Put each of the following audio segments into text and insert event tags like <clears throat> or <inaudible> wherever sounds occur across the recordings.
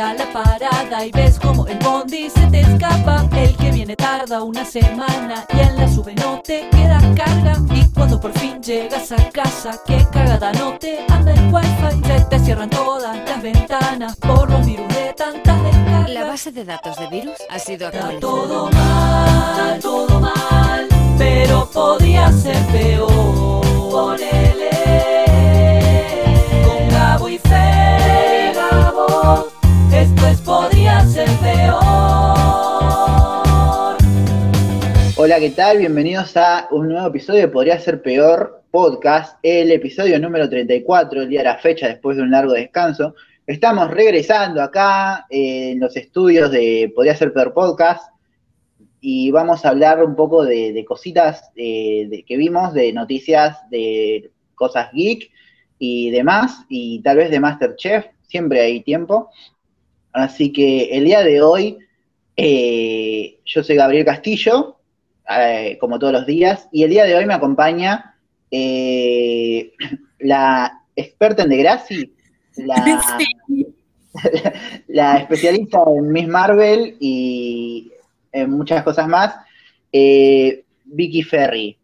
a la parada y ves como el bondi se te escapa. El que viene tarda una semana y en la sube no te queda carga. Y cuando por fin llegas a casa, que cagada no te anda el wifi. Se te cierran todas las ventanas por los virus de tantas descargas. La base de datos de virus ha sido Está actualizada. todo mal, todo mal, pero podía ser peor. Ponele con Gabo y Fer, Gabo, es podría ser peor. Hola, ¿qué tal? Bienvenidos a un nuevo episodio de Podría Ser Peor Podcast, el episodio número 34, el día de la fecha, después de un largo descanso. Estamos regresando acá eh, en los estudios de Podría Ser Peor Podcast y vamos a hablar un poco de, cositas eh, que vimos, de noticias, de cosas geek y demás, y tal vez de Masterchef, siempre hay tiempo. Así que el día de hoy, eh, yo soy Gabriel Castillo, eh, como todos los días, y el día de hoy me acompaña eh, la experta en Degrassi, la, <laughs> <laughs> la especialista en Miss Marvel y en muchas cosas más, Vicky Ferry.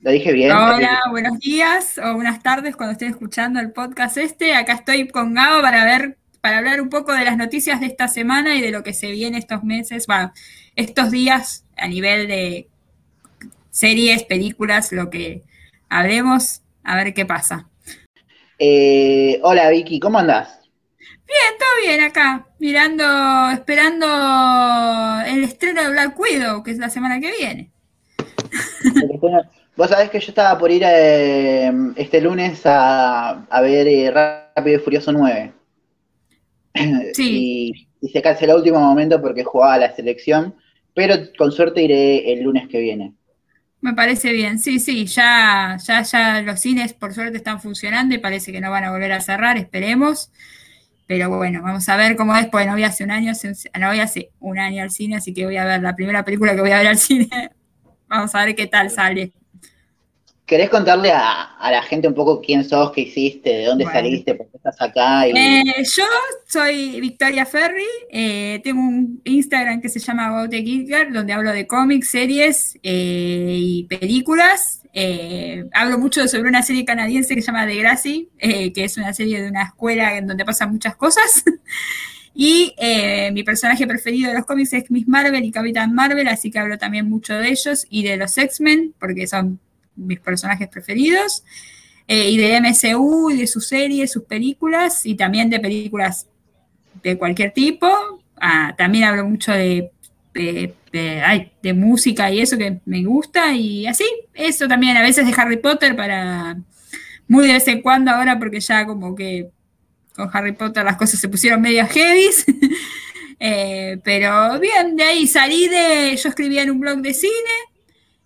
¿Lo dije bien? Hola, buenos días o buenas tardes cuando estén escuchando el podcast este. Acá estoy con Gabo para ver, para hablar un poco de las noticias de esta semana y de lo que se viene estos meses, bueno, estos días a nivel de series, películas, lo que hablemos, a ver qué pasa. Eh, hola Vicky, ¿cómo andás? Bien, todo bien acá, mirando, esperando el estreno de Black Widow, que es la semana que viene. Vos sabés que yo estaba por ir eh, este lunes a, a ver eh, Rápido y Furioso 9. Sí. Y, y se canceló a último momento porque jugaba la selección, pero con suerte iré el lunes que viene. Me parece bien, sí, sí, ya, ya, ya los cines por suerte están funcionando y parece que no van a volver a cerrar, esperemos. Pero bueno, vamos a ver cómo es, porque no voy hace un año, no voy hace un año al cine, así que voy a ver la primera película que voy a ver al cine. <laughs> Vamos a ver qué tal sale. ¿Querés contarle a, a la gente un poco quién sos, qué hiciste, de dónde Bueno. saliste, por qué estás acá? Y, Eh, yo soy Victoria Ferry, eh, tengo un Instagram que se llama About the Geek Girl, donde hablo de cómics, series eh, y películas. Hablo mucho sobre una serie canadiense que se llama Degrassi, eh, que es una serie de una escuela en donde pasan muchas cosas. <laughs> Y eh, mi personaje preferido de los cómics es Miss Marvel y Capitán Marvel, así que hablo también mucho de ellos y de los X-Men, porque son mis personajes preferidos eh, y de MCU y de sus series, sus películas y también de películas de cualquier tipo. Ah, también hablo mucho de, música y eso que me gusta y así, eso también a veces de Harry Potter para muy de vez en cuando ahora porque ya como que con Harry Potter las cosas se pusieron medio heavies. <laughs> Eh, pero bien, de ahí salí de, yo escribía en un blog de cine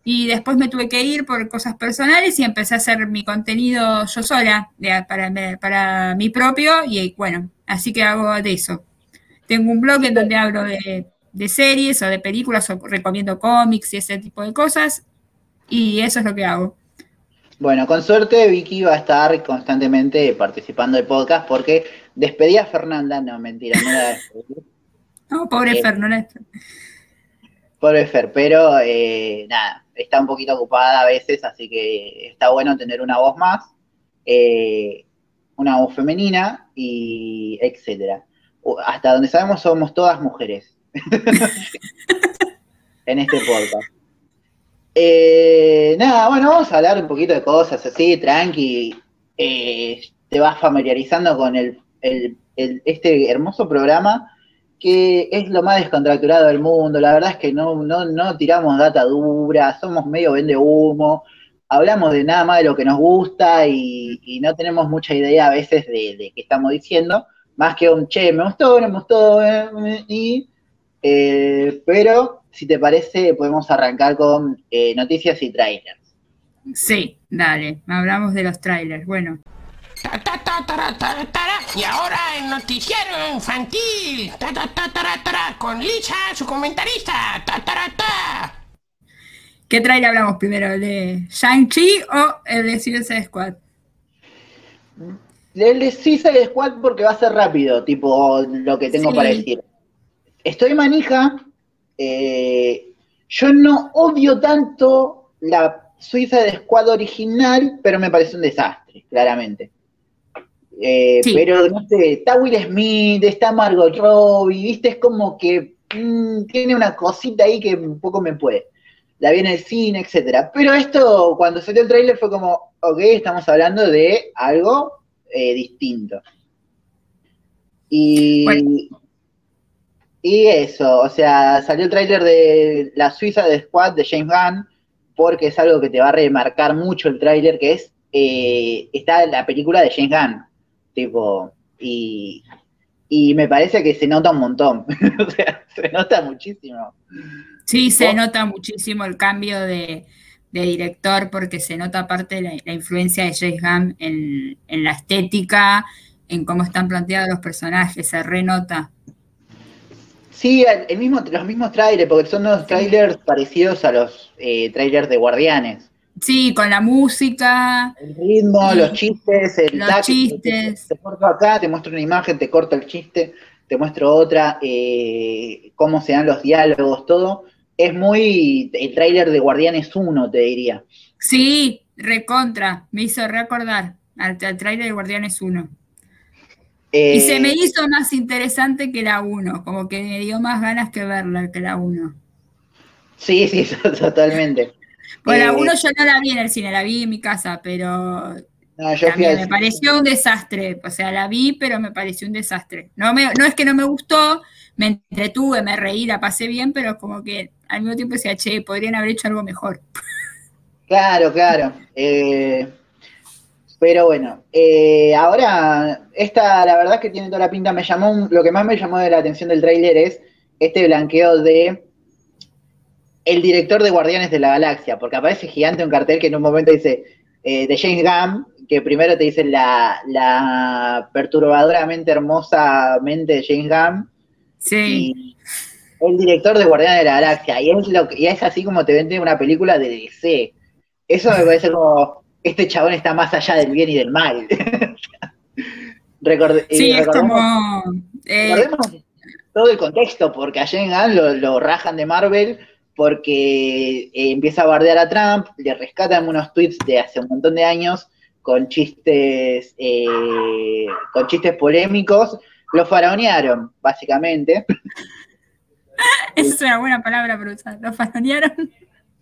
y después me tuve que ir por cosas personales y empecé a hacer mi contenido yo sola para, para mí propio y bueno, así que hago de eso. Tengo un blog en donde hablo de, de series o de películas o recomiendo cómics y ese tipo de cosas y eso es lo que hago. Bueno, con suerte Vicky va a estar constantemente participando del podcast porque despedí a Fernanda, no, mentira, no la despedí. <laughs> No, pobre Eh, Fer, no la- Pobre Fer, pero eh, nada, está un poquito ocupada a veces, así que está bueno tener una voz más, eh, una voz femenina y etcétera. Hasta donde sabemos somos todas mujeres <laughs> en este podcast. Eh, nada, bueno, vamos a hablar un poquito de cosas así, tranqui. Eh, te vas familiarizando con el, el- el- este hermoso programa que es lo más descontracturado del mundo. La verdad es que no, no, no tiramos data dura, somos medio vende humo, hablamos de nada más de lo que nos gusta y, no tenemos mucha idea a veces de, de qué estamos diciendo, más que un che, me gustó, me gustó, eh, y, eh, pero si te parece podemos arrancar con eh, noticias y trailers. Sí, dale, hablamos de los trailers. Bueno, Y ahora el noticiero infantil. Con Lisa, su comentarista. ¿qué trailer hablamos primero? ¿El de Shang-Chi o el de Suicide Squad? El de Suicide Squad porque va a ser rápido, tipo lo que tengo Sí. para decir. Estoy manija. eh, yo no odio tanto la Suicide Squad original, pero me parece un desastre, claramente. Eh, Sí. Pero no sé, está Will Smith, está Margot Robbie, viste, es como que mm, tiene una cosita ahí que un poco me puede. La vi en el cine, etcétera. Pero esto, cuando salió el tráiler, fue como, ok, estamos hablando de algo eh, distinto. Y, Bueno. y eso, o sea, salió el tráiler de La Suiza de Squad de James Gunn, porque es algo que te va a remarcar mucho el tráiler, que es, eh, está la película de James Gunn, tipo, y, y me parece que se nota un montón, <laughs> o sea, se nota muchísimo. Sí, se ¿Vos? nota muchísimo el cambio de, de director porque se nota aparte la, la influencia de James Gunn en, en la estética, en cómo están planteados los personajes, se renota. Sí, el, el mismo, los mismos trailers, porque son unos trailers parecidos a los eh, trailers de Guardianes. Sí, con la música, El ritmo, Sí. los chistes, el Los chistes. Te, te corto acá, te muestro una imagen, te corto el chiste, te muestro otra, eh, cómo se dan los diálogos, todo. Es muy el trailer de Guardianes 1, te diría. sí, recontra, me hizo recordar al, al trailer de Guardianes 1. Eh, Y se me hizo más interesante que la 1, como que me dio más ganas que verla que la 1. Sí, sí, <laughs> totalmente. La Eh, 1 yo no la vi en el cine, la vi en mi casa, pero no, yo fui al me pareció un desastre, o sea, la vi, pero me pareció un desastre. No, me, no es que no me gustó, me entretuve, me reí, la pasé bien, pero como que al mismo tiempo decía, che, podrían haber hecho algo mejor. <laughs> Claro, claro. Eh, pero bueno, eh, ahora, esta, la verdad que tiene toda la pinta, me llamó, lo que más me llamó de la atención del tráiler es este blanqueo de el director de Guardianes de la Galaxia, porque aparece gigante un cartel que en un momento dice eh, de James Gunn, que primero te dice la, la perturbadoramente hermosa mente de James Gunn, Sí, y el director de Guardianes de la Galaxia, y es, lo, y es así como te vende una película de DC. Eso me parece como, este chabón está más allá del bien y del mal. <laughs> Recorde- y sí, es recordemos- como... eh, todo el contexto, porque a James Gunn lo, lo rajan de Marvel porque eh, empieza a bardear a Trump, le rescatan unos tweets de hace un montón de años con chistes, eh, con chistes polémicos, lo faraonearon, básicamente. esa <laughs> es una buena palabra para usar. ¿Lo faraonearon?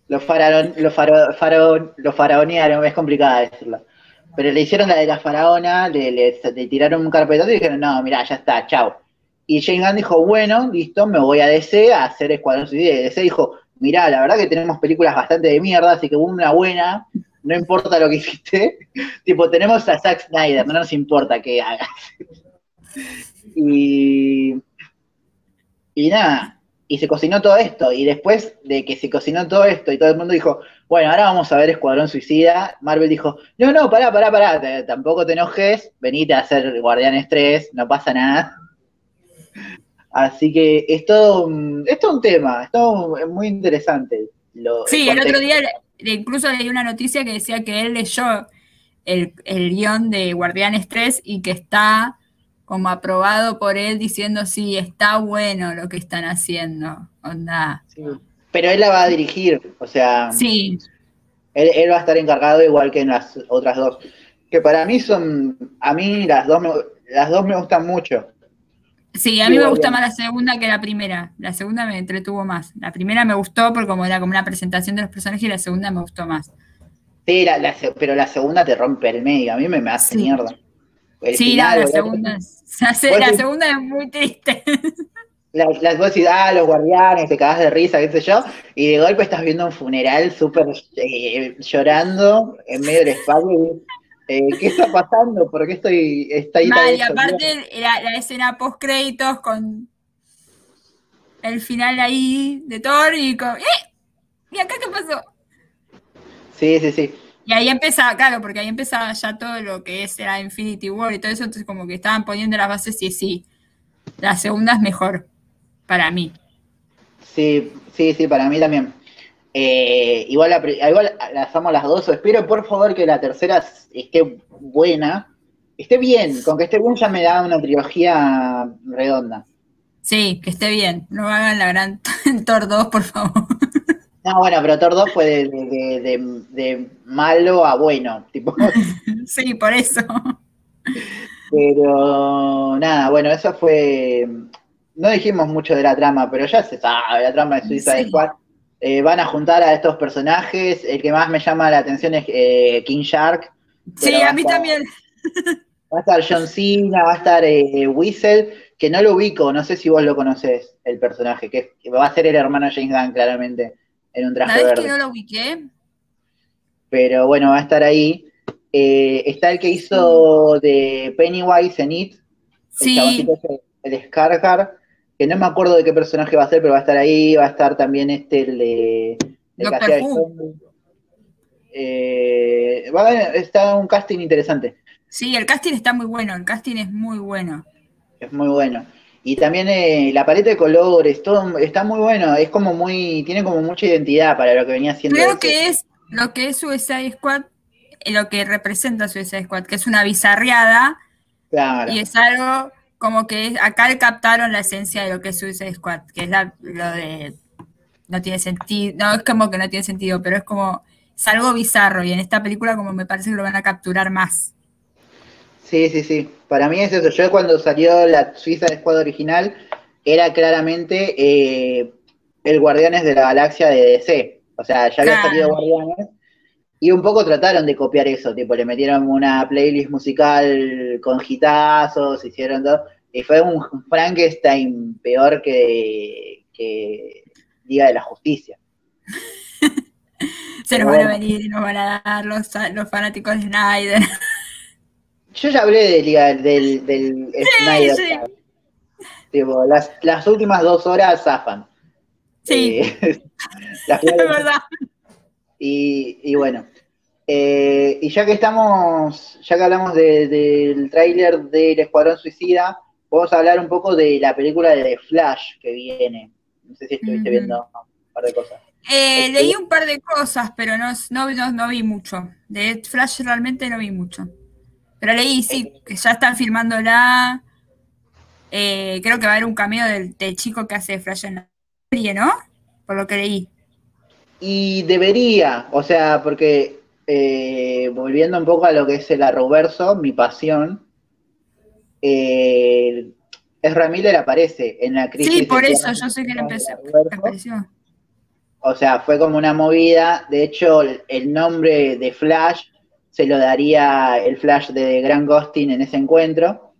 Lo, faraon, lo, faro- faraon- lo faraonearon, es complicada decirlo. Pero le hicieron la de la faraona, le, le- le tiraron un carpetazo y dijeron, no, mira, ya está, chao. Y James Gunn dijo, bueno, listo, me voy a DC a hacer Escuadrón Suicida. Y DC dijo, mira, la verdad que tenemos películas bastante de mierda, así que una buena, no importa lo que hiciste. <laughs> tipo, tenemos a Zack Snyder, no nos importa qué hagas. <laughs> y, y nada, y se cocinó todo esto. Y después de que se cocinó todo esto y todo el mundo dijo, bueno, ahora vamos a ver Escuadrón Suicida, Marvel dijo, no, no, pará, pará, pará, tampoco te enojes, venite a hacer Guardianes 3, no pasa nada. Así que es todo, un- es todo un tema, es todo muy interesante. Lo- Sí, el otro día incluso leí una noticia que decía que él leyó el, el guion de Guardianes 3 y que está como aprobado por él diciendo sí, está bueno lo que están haciendo. Onda. Sí. Pero él la va a dirigir, o sea, Sí, él, él va a estar encargado igual que en las otras dos. Que para mí son, a mí las dos me, las dos me gustan mucho. Sí, a mí me gusta bien. más la segunda que la primera. La segunda me entretuvo más. La primera me gustó porque como era como una presentación de los personajes y la segunda me gustó más. Sí, la- la se- pero la segunda te rompe el medio, a mí me, me hace Sí. mierda. El Sí, final, no, la segunda, es- <laughs> la, Vos la decís- segunda es muy triste. <laughs> La- Las vos decís, ah, los guardianes, te cagás de risa, qué sé yo, y de golpe estás viendo un funeral súper eh, llorando en medio del espacio. y, eh, ¿Qué está pasando? ¿Por qué estoy está ahí Mal, y aparte la, la escena post créditos con el final ahí de Thor y con ¡Eh! ¿Y acá qué pasó? Sí, sí, sí. Y ahí empezaba, claro, porque ahí empezaba ya todo lo que es la Infinity War y todo eso, entonces como que estaban poniendo las bases y sí, la segunda es mejor para mí. Sí, sí, sí, para mí también. Eh, igual, la, igual las amo las dos. Espero por favor que la tercera esté buena, esté bien, con que esté bien ya me da una trilogía redonda. Sí, que esté bien. No hagan la gran <laughs> Thor 2, por favor. No, bueno, pero Thor 2 fue de, de- de- de malo a bueno, tipo. <laughs> Sí, por eso. Pero nada, bueno, eso fue. No dijimos mucho de la trama, pero ya se sabe, la trama de Suicide Sí. Squad. Eh, van a juntar a estos personajes. El que más me llama la atención es eh, King Shark. Sí, a mí también. <laughs> Va a estar John Cena, va a estar eh, Whistle, que no lo ubico, no sé si vos lo conocés, el personaje, que, es- que va a ser el hermano James Gunn, claramente, en un traje ¿Sabes verde. que no lo ubiqué? Pero bueno, va a estar ahí. Eh, está el que hizo de Pennywise en It, el Sí, ese, el Scarjar, que no me acuerdo de qué personaje va a ser, pero va a estar ahí, va a estar también este, el de... El. Eh, va a está un casting interesante. sí, el casting está muy bueno. El casting es muy bueno. Es muy bueno. Y también eh, la paleta de colores, todo está muy bueno. Es como muy, tiene como mucha identidad para lo que venía haciendo. Creo ese. que es lo que es Suicide Squad, eh, lo que representa Suicide Squad, que es una bizarreada Claro. y es algo como que acá captaron la esencia de lo que es Suicide Squad, que es la- lo de no tiene sentido, no es como que no tiene sentido, pero es como es algo bizarro y en esta película como me parece que lo van a capturar más. Sí, sí, sí. Para mí es eso. Yo cuando salió la Suiza de Squad original, era claramente eh, el Guardianes de la Galaxia de DC. O sea, ya había Claro. salido Guardianes. Y un poco trataron de copiar eso, tipo, le metieron una playlist musical con hitazos, hicieron todo. Y fue un Frankenstein peor que, que Liga de la Justicia. <laughs> Se nos van a venir y nos van a dar los, los fanáticos de Snyder. <laughs> Yo ya hablé de Liga del, del Snyder. sí. Tipo, las, las últimas dos horas zafan. Sí, Eh, <laughs> las es verdad. y, y bueno. Eh, y ya que estamos, ya que hablamos de- del tráiler del Escuadrón Suicida, vamos a hablar un poco de la película de Flash que viene. No sé si estuviste viendo un par de cosas. Eh, Este- leí un par de cosas, pero no, no, no, no vi mucho. De Flash realmente no vi mucho. Pero leí, sí, que ya están filmándola. Eh, creo que va a haber un cameo del, del chico que hace Flash en la serie, ¿no? Por lo que leí. Y debería, o sea, porque eh, volviendo un poco a lo que es el Arrowverso, mi pasión, eh, Ezra Miller aparece en la crisis. Sí, por eso, yo sé que le empecé. apareció. O sea, fue como una movida. De hecho, el, nombre de Flash se lo daría el Flash de Grant Gustin en ese encuentro.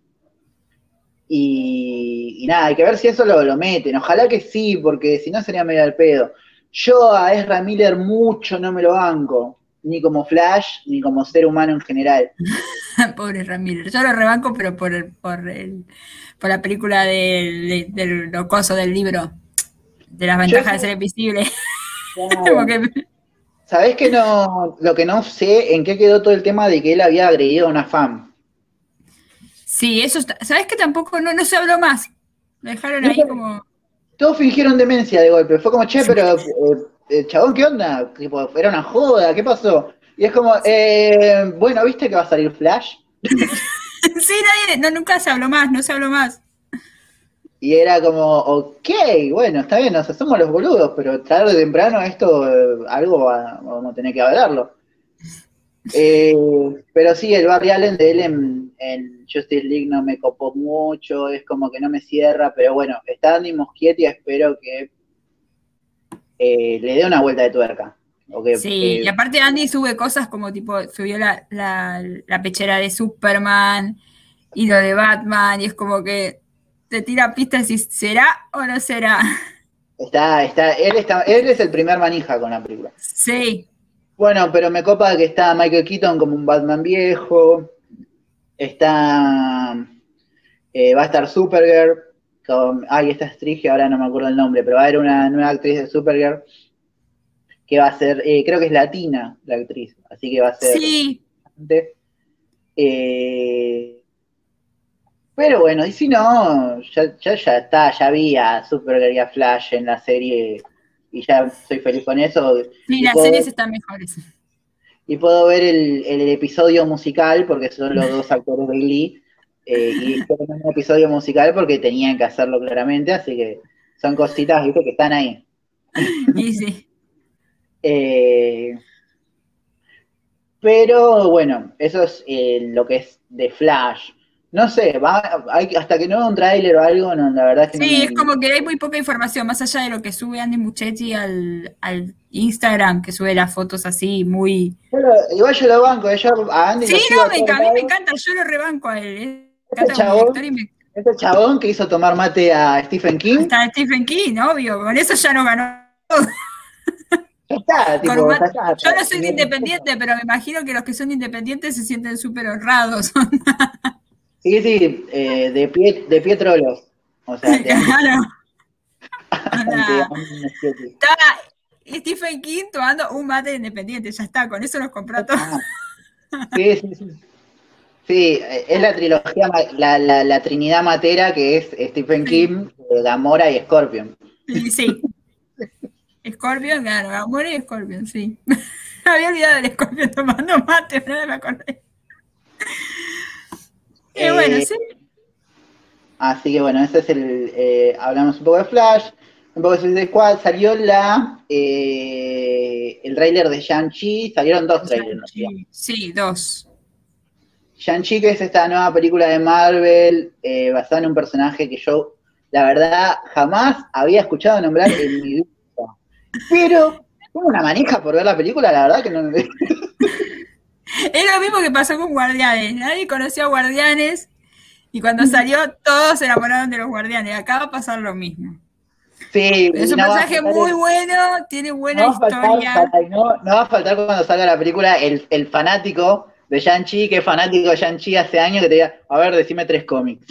Y, y nada, hay que ver si eso lo, lo meten. Ojalá que sí, porque si no sería medio al pedo. Yo a Ezra Miller mucho no me lo banco, ni como Flash, ni como ser humano en general. <laughs> Pobre Ramírez. Yo lo rebanco, pero por el, por el, por la película del, de- del locoso del libro. De las ventajas de ser invisible. <laughs> Como que- ¿Sabés que no, lo que no sé en qué quedó todo el tema de que él había agredido a una fan? sí, eso está- ¿Sabes que tampoco no, no se habló más? Lo dejaron ahí como. Todos fingieron demencia de golpe. Fue como, che, pero, eh, eh, chabón, ¿qué onda? Tipo, era una joda, ¿qué pasó? Y es como, eh, bueno, ¿viste que va a salir Flash? <laughs> sí, nadie, no, nunca se habló más, no se habló más. Y era como, ok, bueno, está bien, sea, somos los boludos, pero tarde o temprano esto, eh, algo va- vamos a tener que hablarlo. <laughs> Eh, pero sí, el Barry Allen de él en, en Justice League no me copó mucho, es como que no me cierra, pero bueno, está Andy Muschietti, espero que eh, le dé una vuelta de tuerca. Que, Sí, eh, y aparte Andy sube cosas como tipo, subió la, la, la pechera de Superman y lo de Batman, y es como que te tira pistas y ¿será o no será? está, está, él está, él es el primer manija con la película. Sí, Bueno, pero me copa que está Michael Keaton como un Batman viejo. Está. eh, va a estar Supergirl. Con, ay, esta que ahora no me acuerdo el nombre, pero va a haber una nueva actriz de Supergirl que va a ser, eh, creo que es latina la actriz, así que va a ser. sí. Eh, pero bueno, y si no, ya, ya, ya está, ya vi a Supergirl y a Flash en la serie y ya soy feliz con eso. sí, las series están mejores. y puedo ver el, el episodio musical, porque son los <laughs> dos actores de Glee, eh, y hicieron un episodio musical porque tenían que hacerlo claramente, así que son cositas, viste, que están ahí. <laughs> Y sí. Eh, pero bueno, eso es eh, lo que es de Flash. No sé, va, hay, hasta que no vea un tráiler o algo, no, la verdad es que no Sí, es como que hay muy poca información, más allá de lo que sube Andy Muchetti al, al Instagram, que sube las fotos así muy... Lo- igual yo lo banco, yo a Andy Sí, no, me, a mí me encanta, yo lo rebanco a él. Este chabón- director y me Este chabón que hizo tomar mate a Stephen King, Está Stephen King, obvio, con eso ya no ganó. está, tipo. Yo no soy de independiente, pero me imagino que los que son independientes se sienten súper honrados. <laughs> Sí, sí, eh, de pie, de pie trolos. O sea, <laughs> Claro. <laughs> Hola. Está Stephen King tomando un mate de independiente, ya está, con eso nos compró todo. Ah. Sí, sí, sí. Sí, eh, es la trilogía, la, la, la trinidad matera que es Stephen King, eh, Gamora y Scorpion. Sí. Scorpion, claro, Gamora y Scorpion, sí. <laughs> Había olvidado del Scorpion tomando mate, pero no me acordé. Y Eh, bueno, sí. Así que bueno, ese es el. eh, hablamos un poco de Flash, un poco de Squad. Salió la. eh, el tráiler de Shang-Chi, salieron dos trailers. ¿no? Sí, sí, dos. Shang-Chi, que es esta nueva película de Marvel, eh, basada en un personaje que yo, la verdad, jamás había escuchado nombrar en mi vida. Pero, tengo una manija por ver la película, la verdad que no. <laughs> Es lo mismo que pasó con Guardianes. Nadie conocía a Guardianes y cuando salió todos se enamoraron de los Guardianes. Acá va a pasar lo mismo. Sí, Es un no faltar muy el- bueno, tiene buena no faltar, historia. no, no va a faltar cuando salga la película el, el fanático de Shang-Chi, que es fanático de Shang-Chi hace años, que te diga, a ver, decime tres cómics.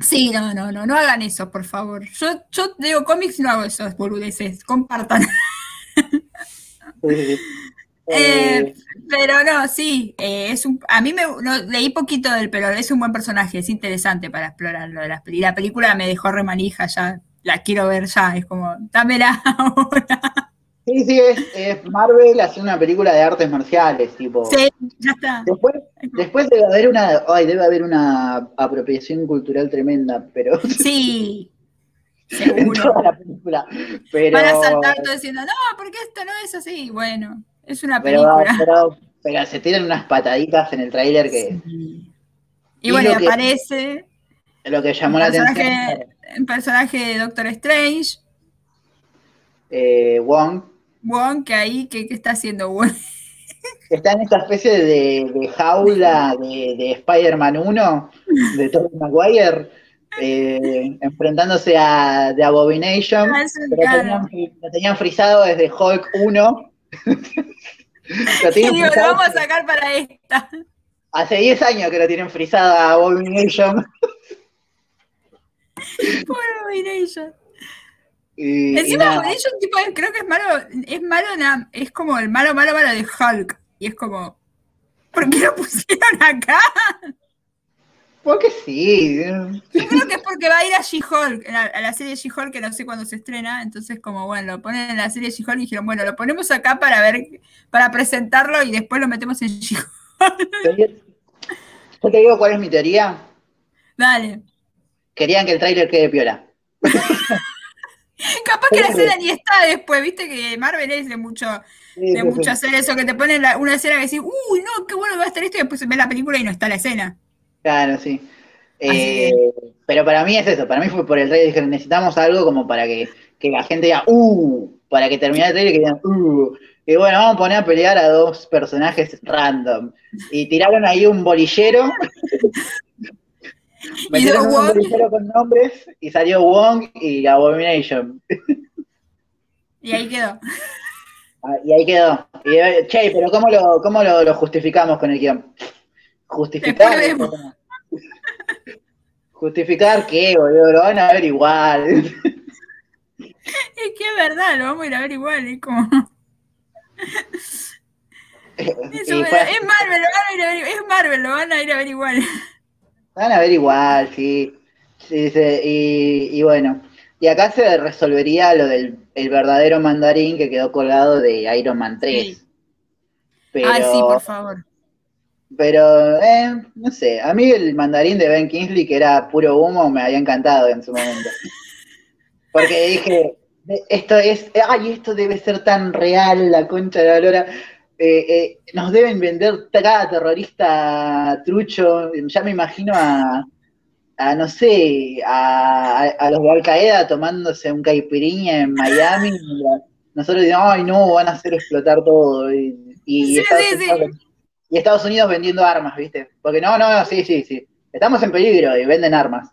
Sí, no, no, no, no hagan eso, por favor. Yo, yo digo cómics y no hago eso, boludeces. Compartan. Sí. <laughs> Eh, Eh, pero no, sí, eh, es un, a mí me no, leí poquito del, pero es un buen personaje, es interesante para explorar lo de las peli- La película me dejó remanija ya, la quiero ver ya, es como, dámela <laughs> ahora. Sí, sí, es, es Marvel hace una película de artes marciales, tipo. Sí, ya está. Después, después debe haber una, ay, debe haber una apropiación cultural tremenda, pero <laughs> Sí, en toda seguro. la película. Pero, Van a saltar todo diciendo, no, porque esto no es así. Bueno, es una película. pero, pero se tiran unas pataditas en el tráiler que Sí. Y Y bueno, y que- aparece lo que llamó la atención un personaje de Doctor Strange, eh, Wong Wong, que ahí, ¿qué, qué está haciendo Wong? está en esta especie de, de jaula de, de Spider-Man 1 de Tobey Maguire eh, enfrentándose a The Abomination Ah, pero tenían, lo tenían frisado desde Hulk 1 <laughs> Lo digo, lo vamos a sacar para esta. hace 10 años que lo tienen frisado a Abomination <laughs> Pobre Abomination. Y, y Encima nada. Abomination tipo, creo que es malo, es malo, es como el malo, malo, malo de Hulk. Y es como, ¿por qué lo pusieron acá? porque sí Yo creo que es porque va a ir a She-Hulk, a la, a la serie She-Hulk, que no sé cuándo se estrena, entonces como bueno, lo ponen en la serie She-Hulk y dijeron, bueno, lo ponemos acá para ver, para presentarlo y después lo metemos en She-Hulk. yo te digo cuál es mi teoría Dale. querían que el tráiler quede piola <laughs> Capaz que la escena ni está después, viste que Marvel es de mucho, Sí, de mucho sí. hacer eso, que te ponen la- una escena que decís, uy, no, qué bueno que va a estar esto, y después ves la película y no está la escena. Claro, sí. Eh, pero para mí es eso, para mí fue por el trailer, dijeron, necesitamos algo como para que, que la gente diga, uh, para que termine el trailer y que digan, uh. Y bueno, vamos a poner a pelear a dos personajes random. Y tiraron ahí un bolillero. <laughs> Metieron un con nombres y salió Wong y Abomination. Y ahí quedó. Ah, Y ahí quedó. Y, eh, che, pero ¿cómo lo, cómo lo, lo justificamos con el guion? Justificar. Justificar qué, boludo, lo van a ver igual. Es que es verdad, lo vamos a ir a ver igual, es como... <laughs> Fue- es Marvel, lo van a ir a ver, es Marvel, lo van a ir a ver igual. Van a ver igual, sí. Sí, sí, y, y bueno. Y acá se resolvería lo del el verdadero mandarín que quedó colgado de Iron Man 3. Sí. Pero, Ay, sí, por favor. pero eh, no sé, a mí el mandarín de Ben Kingsley, que era puro humo, me había encantado en su momento. <laughs> Porque dije, esto es, ay, esto debe ser tan real, la concha de la lora. Eh, eh, nos deben vender cada terrorista trucho. Ya me imagino a, a no sé, a, a los Al tomándose un caipirinha en Miami. <laughs> nosotros decimos, ay, no, van a hacer explotar todo. Y, y Sí, Estados sí, sí. Unidos, y Estados Unidos vendiendo armas, ¿viste? Porque no, no, sí, sí, sí. Estamos en peligro y venden armas.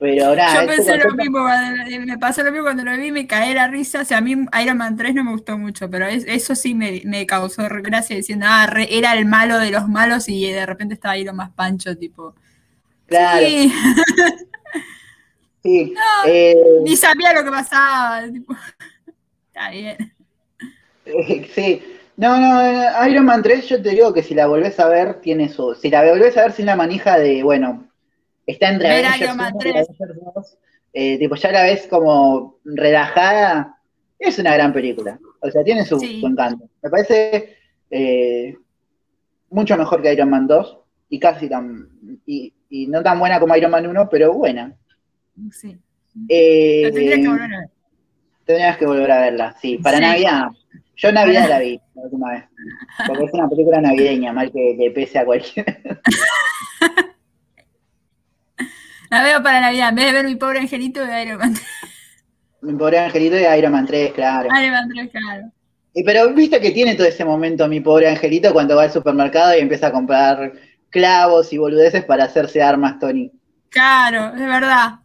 Pero nada, Yo pensé lo cosa. mismo, cuando- me pasó lo mismo cuando lo vi, me caí la risa. O sea, a mí Iron Man 3 no me gustó mucho, pero es- eso sí me, me causó gracia diciendo, ah, re- era el malo de los malos y de repente estaba ahí lo más pancho, tipo. Claro, Sí, sí. <laughs> Eh, ni sabía lo que pasaba. tipo, <laughs> está bien. Eh, Sí, no, no, eh, Iron Man 3 yo te digo que si la volvés a ver tiene su, si la volvés a ver sin la manija de, bueno, está entre Ver Avengers Iron Man 1 y 3. Avengers 2, eh, tipo ya la ves como relajada, es una gran película, o sea, tiene su, Sí. su encanto. Me parece eh, mucho mejor que Iron Man 2 y casi tan, y, y no tan buena como Iron Man 1, pero buena. Sí. Eh, Lo tendría que volver a ver. Tendrías que volver a verla, sí. Para Sí. Navidad. Yo Navidad la vi la última vez. Porque es una película navideña, mal que le pese a cualquiera. <laughs> La veo para Navidad. En vez de ver mi pobre angelito, de Iron Man 3. Mi pobre angelito y Iron Man 3, claro. Iron Man 3, claro. Y pero viste que tiene todo ese momento mi pobre angelito cuando va al supermercado y empieza a comprar clavos y boludeces para hacerse armas, Tony. Claro, es verdad.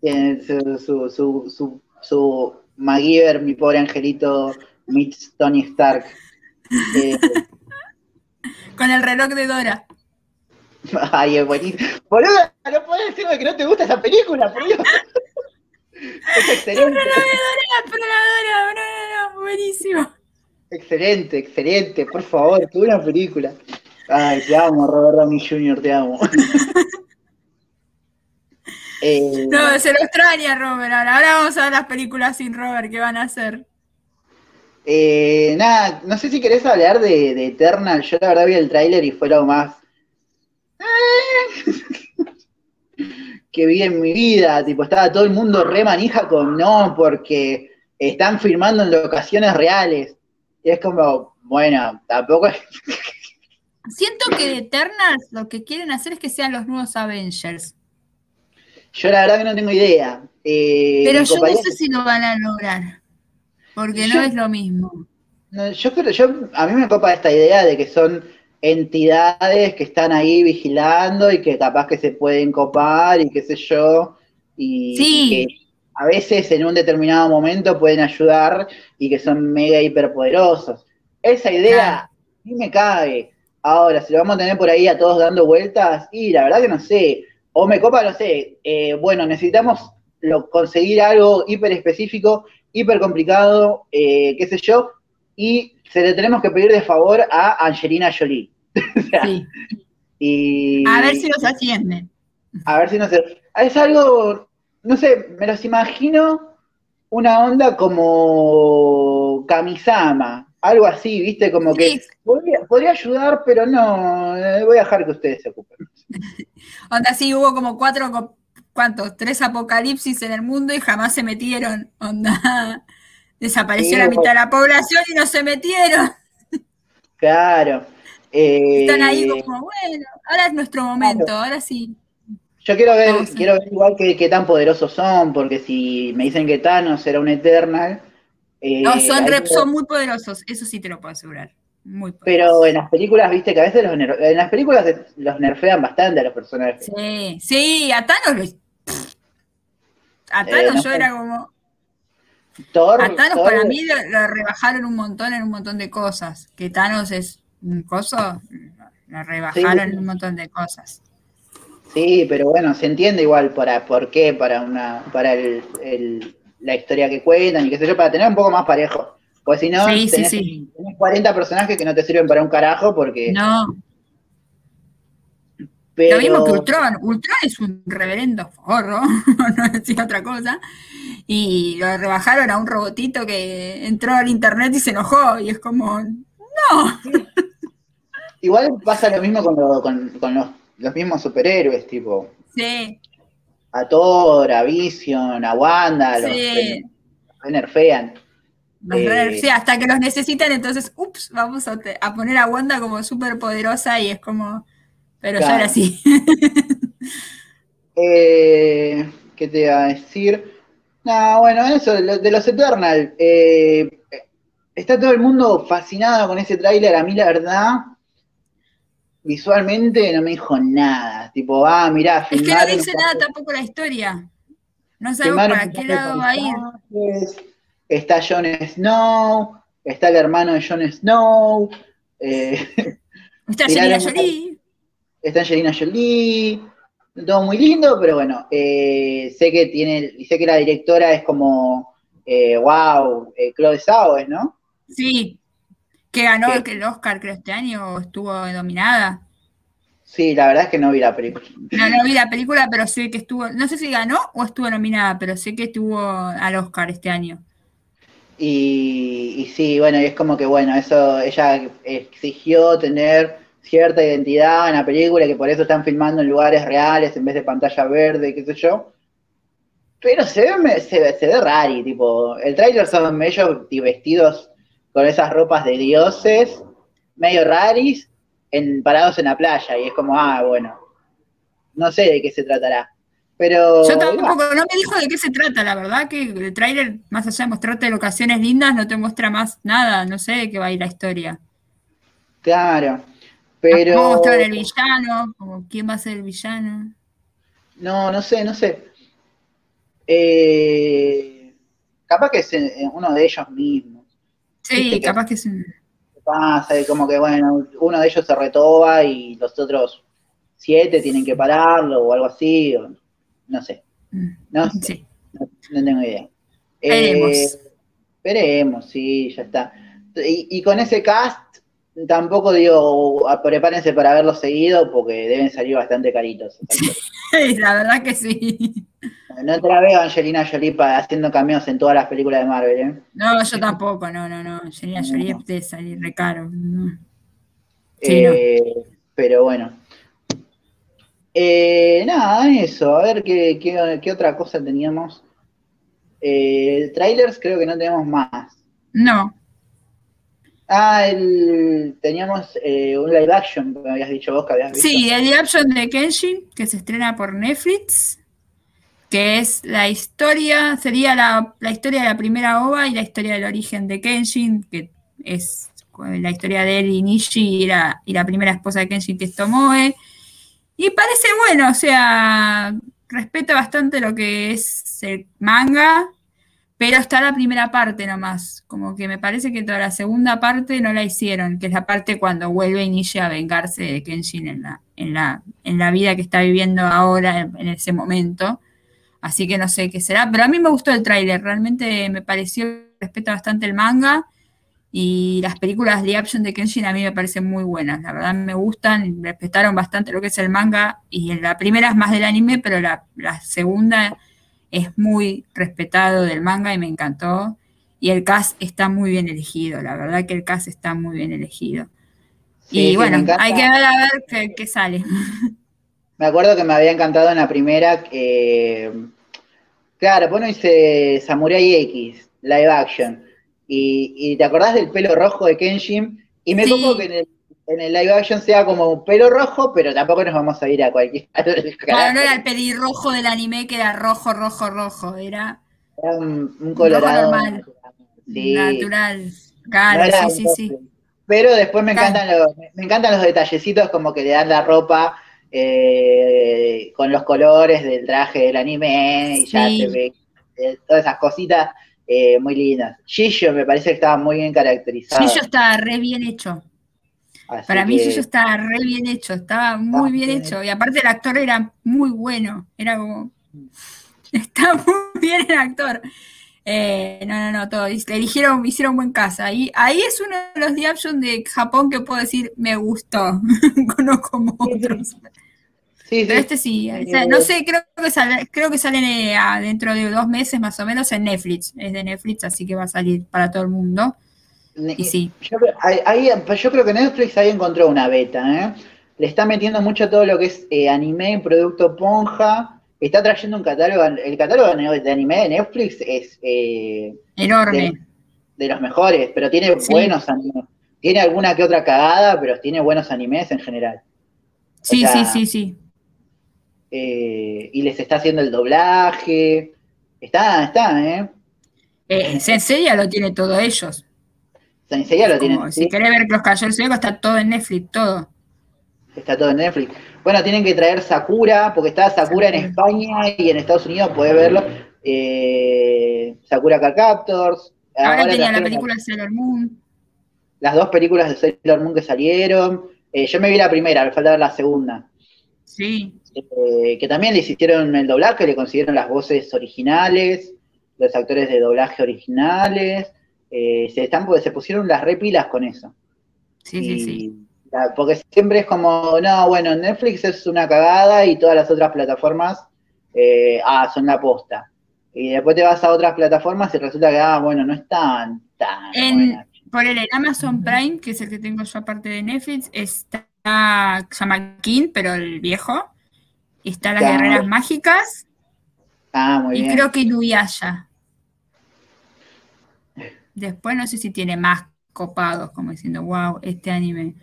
Tiene su, su, su, su, su MacGyver, mi pobre angelito, meets Tony Stark. <laughs> Eh, Con el reloj de Dora. <laughs> Ay, es buenísimo. Boludo, no puedes decirme que no te gusta esa película, por Dios. Es excelente, pero la no, no, no, buenísimo. excelente, excelente. Por favor, qué buena película. Ay, te amo, Robert Downey Jr., te amo. <laughs> Eh, No, se lo extraña Robert ahora. Ahora vamos a ver las películas sin Robert que van a hacer. eh, nada, no sé si querés hablar de, de Eternal. Yo la verdad vi el tráiler y fue lo más que vi en mi vida. Tipo, estaba todo el mundo re manija con no, porque están filmando en locaciones reales. Y es como, bueno, tampoco es <laughs> Siento que de Eternals lo que quieren hacer es que sean los nuevos Avengers. Yo la verdad que no tengo idea. Eh, Pero yo no sé si lo van a lograr. Porque Yo- no es lo mismo. no, yo creo, yo, a mí me copa esta idea de que son entidades que están ahí vigilando y que capaz que se pueden copar y qué sé yo. Y, Sí. y que a veces en un determinado momento pueden ayudar y que son mega hiperpoderosos. Esa idea mí me cabe. Ahora, si lo vamos a tener por ahí a todos dando vueltas, y la verdad que no sé. O me copa, no sé. eh, bueno, necesitamos lo- conseguir algo hiper específico, hiper complicado, eh, qué sé yo, y se le tenemos que pedir de favor a Angelina Jolie. <laughs> O sea, Sí. y, A ver si los ascienden. a ver si no sé. Es algo, no sé, me los imagino una onda como Kamisama, algo así, ¿viste? Como que Sí. podría, podría ayudar, pero no, eh, voy a dejar que ustedes se ocupen. <laughs> Onda, sí, hubo como cuatro, ¿cuántos? Tres apocalipsis en el mundo y jamás se metieron. Onda, desapareció Sí, la mitad de la población y no se metieron. Claro. eh, <laughs> Están ahí como, bueno, ahora es nuestro momento, ahora sí. Yo quiero ver, Vamos quiero ver igual qué, qué tan poderosos son, porque si me dicen que Thanos era un Eternal. eh, No, son, ahí re- puedo- son muy poderosos, eso sí te lo puedo asegurar. Muy. Pero en las películas, viste que a veces los ner- en las películas los nerfean bastante a los personajes. Sí, sí, a Thanos lo- A Eh, Thanos no yo sé. era como. Thor, A Thanos Thor- para mí lo, lo rebajaron un montón en un montón de cosas. Que Thanos es un coso, lo rebajaron Sí. en un montón de cosas. Sí, pero bueno, se entiende igual para por qué, para una, para el, el- la historia que cuentan y qué sé yo, para tener un poco más parejo. Porque si no, Sí, sí, tenés, sí. tenés 40 personajes que no te sirven para un carajo porque. No, pero, lo mismo que Ultron. Ultron es un reverendo forro, <laughs> no decir otra cosa. Y lo rebajaron a un robotito que entró al internet y se enojó. Y es como, no. <laughs> Igual pasa lo mismo con, lo- con- con los, los mismos superhéroes, tipo Sí, a Thor, a Vision, a Wanda, los sí. los nerfean. Eh, sí, hasta que los necesitan, entonces, ups, vamos a poner a Wanda como súper poderosa y es como, pero ya Claro. era así. <laughs> Eh, ¿Qué te iba a decir? No, bueno, eso, de los Eternal. eh, está todo el mundo fascinado con ese tráiler. A mí, la verdad, visualmente no me dijo nada. Tipo, ah, mirá, Es que no dice nada tampoco la historia. No sabemos para qué lado va a ir. Está Jon Snow, está el hermano de Jon Snow, eh, <laughs> Está Angelina Jolie. Está Angelina Jolie, todo muy lindo, pero bueno, eh, sé que tiene, y sé que la directora es como, eh, wow, eh, Chloe Zhao, ¿es, ¿no? Sí, que ganó ¿Qué? el Oscar creo este año o estuvo nominada. Sí, la verdad es que no vi la película. No, no vi la película, pero sé que estuvo, no sé si ganó o estuvo nominada, pero sé que estuvo al Oscar este año. Y, y sí, bueno, y es como que, bueno, eso, ella exigió tener cierta identidad en la película, que por eso están filmando en lugares reales en vez de pantalla verde, qué sé yo. Pero se ve, se ve, se ve rari, tipo, el tráiler son ellos vestidos con esas ropas de dioses, medio raris, en, parados en la playa, y es como, ah, bueno, no sé de qué se tratará. Pero Yo tampoco, no me dijo de qué se trata, la verdad que el tráiler, más allá de mostrarte locaciones lindas, no te muestra más nada, no sé de qué va a ir la historia. claro, Pero... mostrar el villano, quién va a ser el villano. No, no sé, no sé. Eh, capaz que es eh, uno de ellos mismos. Sí, que- capaz que es un... ¿Qué pasa? Y como que, bueno, uno de ellos se retoba y los otros siete tienen que pararlo o algo así. o- no sé, no, sé, Sí. no, no tengo idea. Veremos. Eh, veremos, sí, ya está. Y, y con ese cast, tampoco digo, ah, prepárense para verlo seguido porque deben salir bastante caritos. <laughs> La verdad que sí. No te la veo a Angelina Jolie haciendo cameos en todas las películas de Marvel, ¿eh? No, yo tampoco, no, no, no. Angelina Jolie debe salir re caro. no. Sí, no. Eh, Pero bueno. Eh, nada, eso. A ver qué, qué- qué otra cosa teníamos. Eh, trailers creo que no tenemos más. No, Ah, el, teníamos eh, un live action, que me habías dicho vos que habías visto. Sí, el live action de Kenshin, que se estrena por Netflix, que es la historia, sería la, la historia de la primera OVA y la historia del origen de Kenshin, que es la historia de él y Nishi y la, y la primera esposa de Kenshin, que es Tomoe. Y parece bueno, o sea, respeta bastante lo que es el manga, pero está la primera parte nomás. Como que me parece que toda la segunda parte no la hicieron, que es la parte cuando vuelve Inishi a vengarse de Kenshin en la, en la, en la vida que está viviendo ahora, en, ese momento. Así que no sé qué será. Pero a mí me gustó el tráiler, realmente me pareció respeta bastante el manga. Y las películas de action de Kenshin a mí me parecen muy buenas. La verdad me gustan, respetaron bastante lo que es el manga. Y la primera es más del anime, pero la, la segunda es muy respetado del manga y me encantó. Y el cast está muy bien elegido, la verdad que el cast está muy bien elegido. Sí, y bueno, hay que ver a ver qué, qué sale. Me acuerdo que me había encantado en la primera. eh, claro, bueno, dice Samurai X, live action. Y, y te acordás del pelo rojo de Kenshin. Y me Sí. que en el, en el live action sea como un pelo rojo, pero tampoco nos vamos a ir a cualquier. <laughs> Claro, no era el pelirrojo del anime que era rojo, rojo, rojo, era Era un, un colorado. normal. Sí. natural. Claro, sí, sí, sí. Pero después me Claro. encantan, los, me encantan los detallecitos como que le dan la ropa eh, con los colores del traje del anime y ya se ve eh, todas esas cositas eh, muy lindas. Gillo me parece que estaba muy bien caracterizado. Gillo estaba re bien hecho. Así Para mí que- estaba re bien hecho, estaba muy Ah, bien hecho. Y aparte el actor era muy bueno, era como... <laughs> Está muy bien el actor. Eh, no, no, no, todo. Le eligieron, hicieron buen casa. Ahí, ahí es uno de los action de Japón que puedo decir me gustó, <laughs> no como otros. Sí, sí. Pero este sí, o sea, no sé, creo que sale, creo que salen eh, dentro de dos meses más o menos en Netflix. Es de Netflix, así que va a salir para todo el mundo. Y sí. Yo, ahí- pues yo creo que Netflix ahí encontró una beta, ¿eh? Le está metiendo mucho todo lo que es eh, anime, producto ponja. Está trayendo un catálogo, el catálogo de anime de Netflix es eh, Enorme. de los mejores, pero tiene Sí. buenos animes. Tiene alguna que otra cagada, pero tiene buenos animes en general. Sí, o sea, sí, sí, sí. Eh, y les está haciendo el doblaje. Está, está, ¿eh? Eh, Senseiya lo tiene todo ellos. Enseguida lo tienen. Como si querés ver Los Caballeros Zodíaco, está todo en Netflix, todo. Está todo en Netflix. Bueno, tienen que traer Sakura, porque está Sakura en España y en Estados Unidos, podés verlo. Eh, Sakura Card Captors. Ahora tenía la película de Sailor Moon. Las dos películas de Sailor Moon que salieron. Eh, yo me vi la primera, me falta ver la segunda. Sí. Eh, que también les hicieron el doblaje, le consiguieron las voces originales, los actores de doblaje originales. Eh, se, están, se pusieron las repilas con eso. Sí, sí, Y sí. la- porque siempre es como, no, bueno, Netflix es una cagada y todas las otras plataformas eh, ah, son la posta. Y después te vas a otras plataformas y resulta que, ah, bueno, no están tan En, por el Amazon Prime, que es el que tengo yo aparte de Netflix, está, King, pero el viejo. Está Las. Guerreras Mágicas Ah, muy y bien. creo que Inuyasha. Después no sé si tiene más copados, como diciendo, wow, este anime.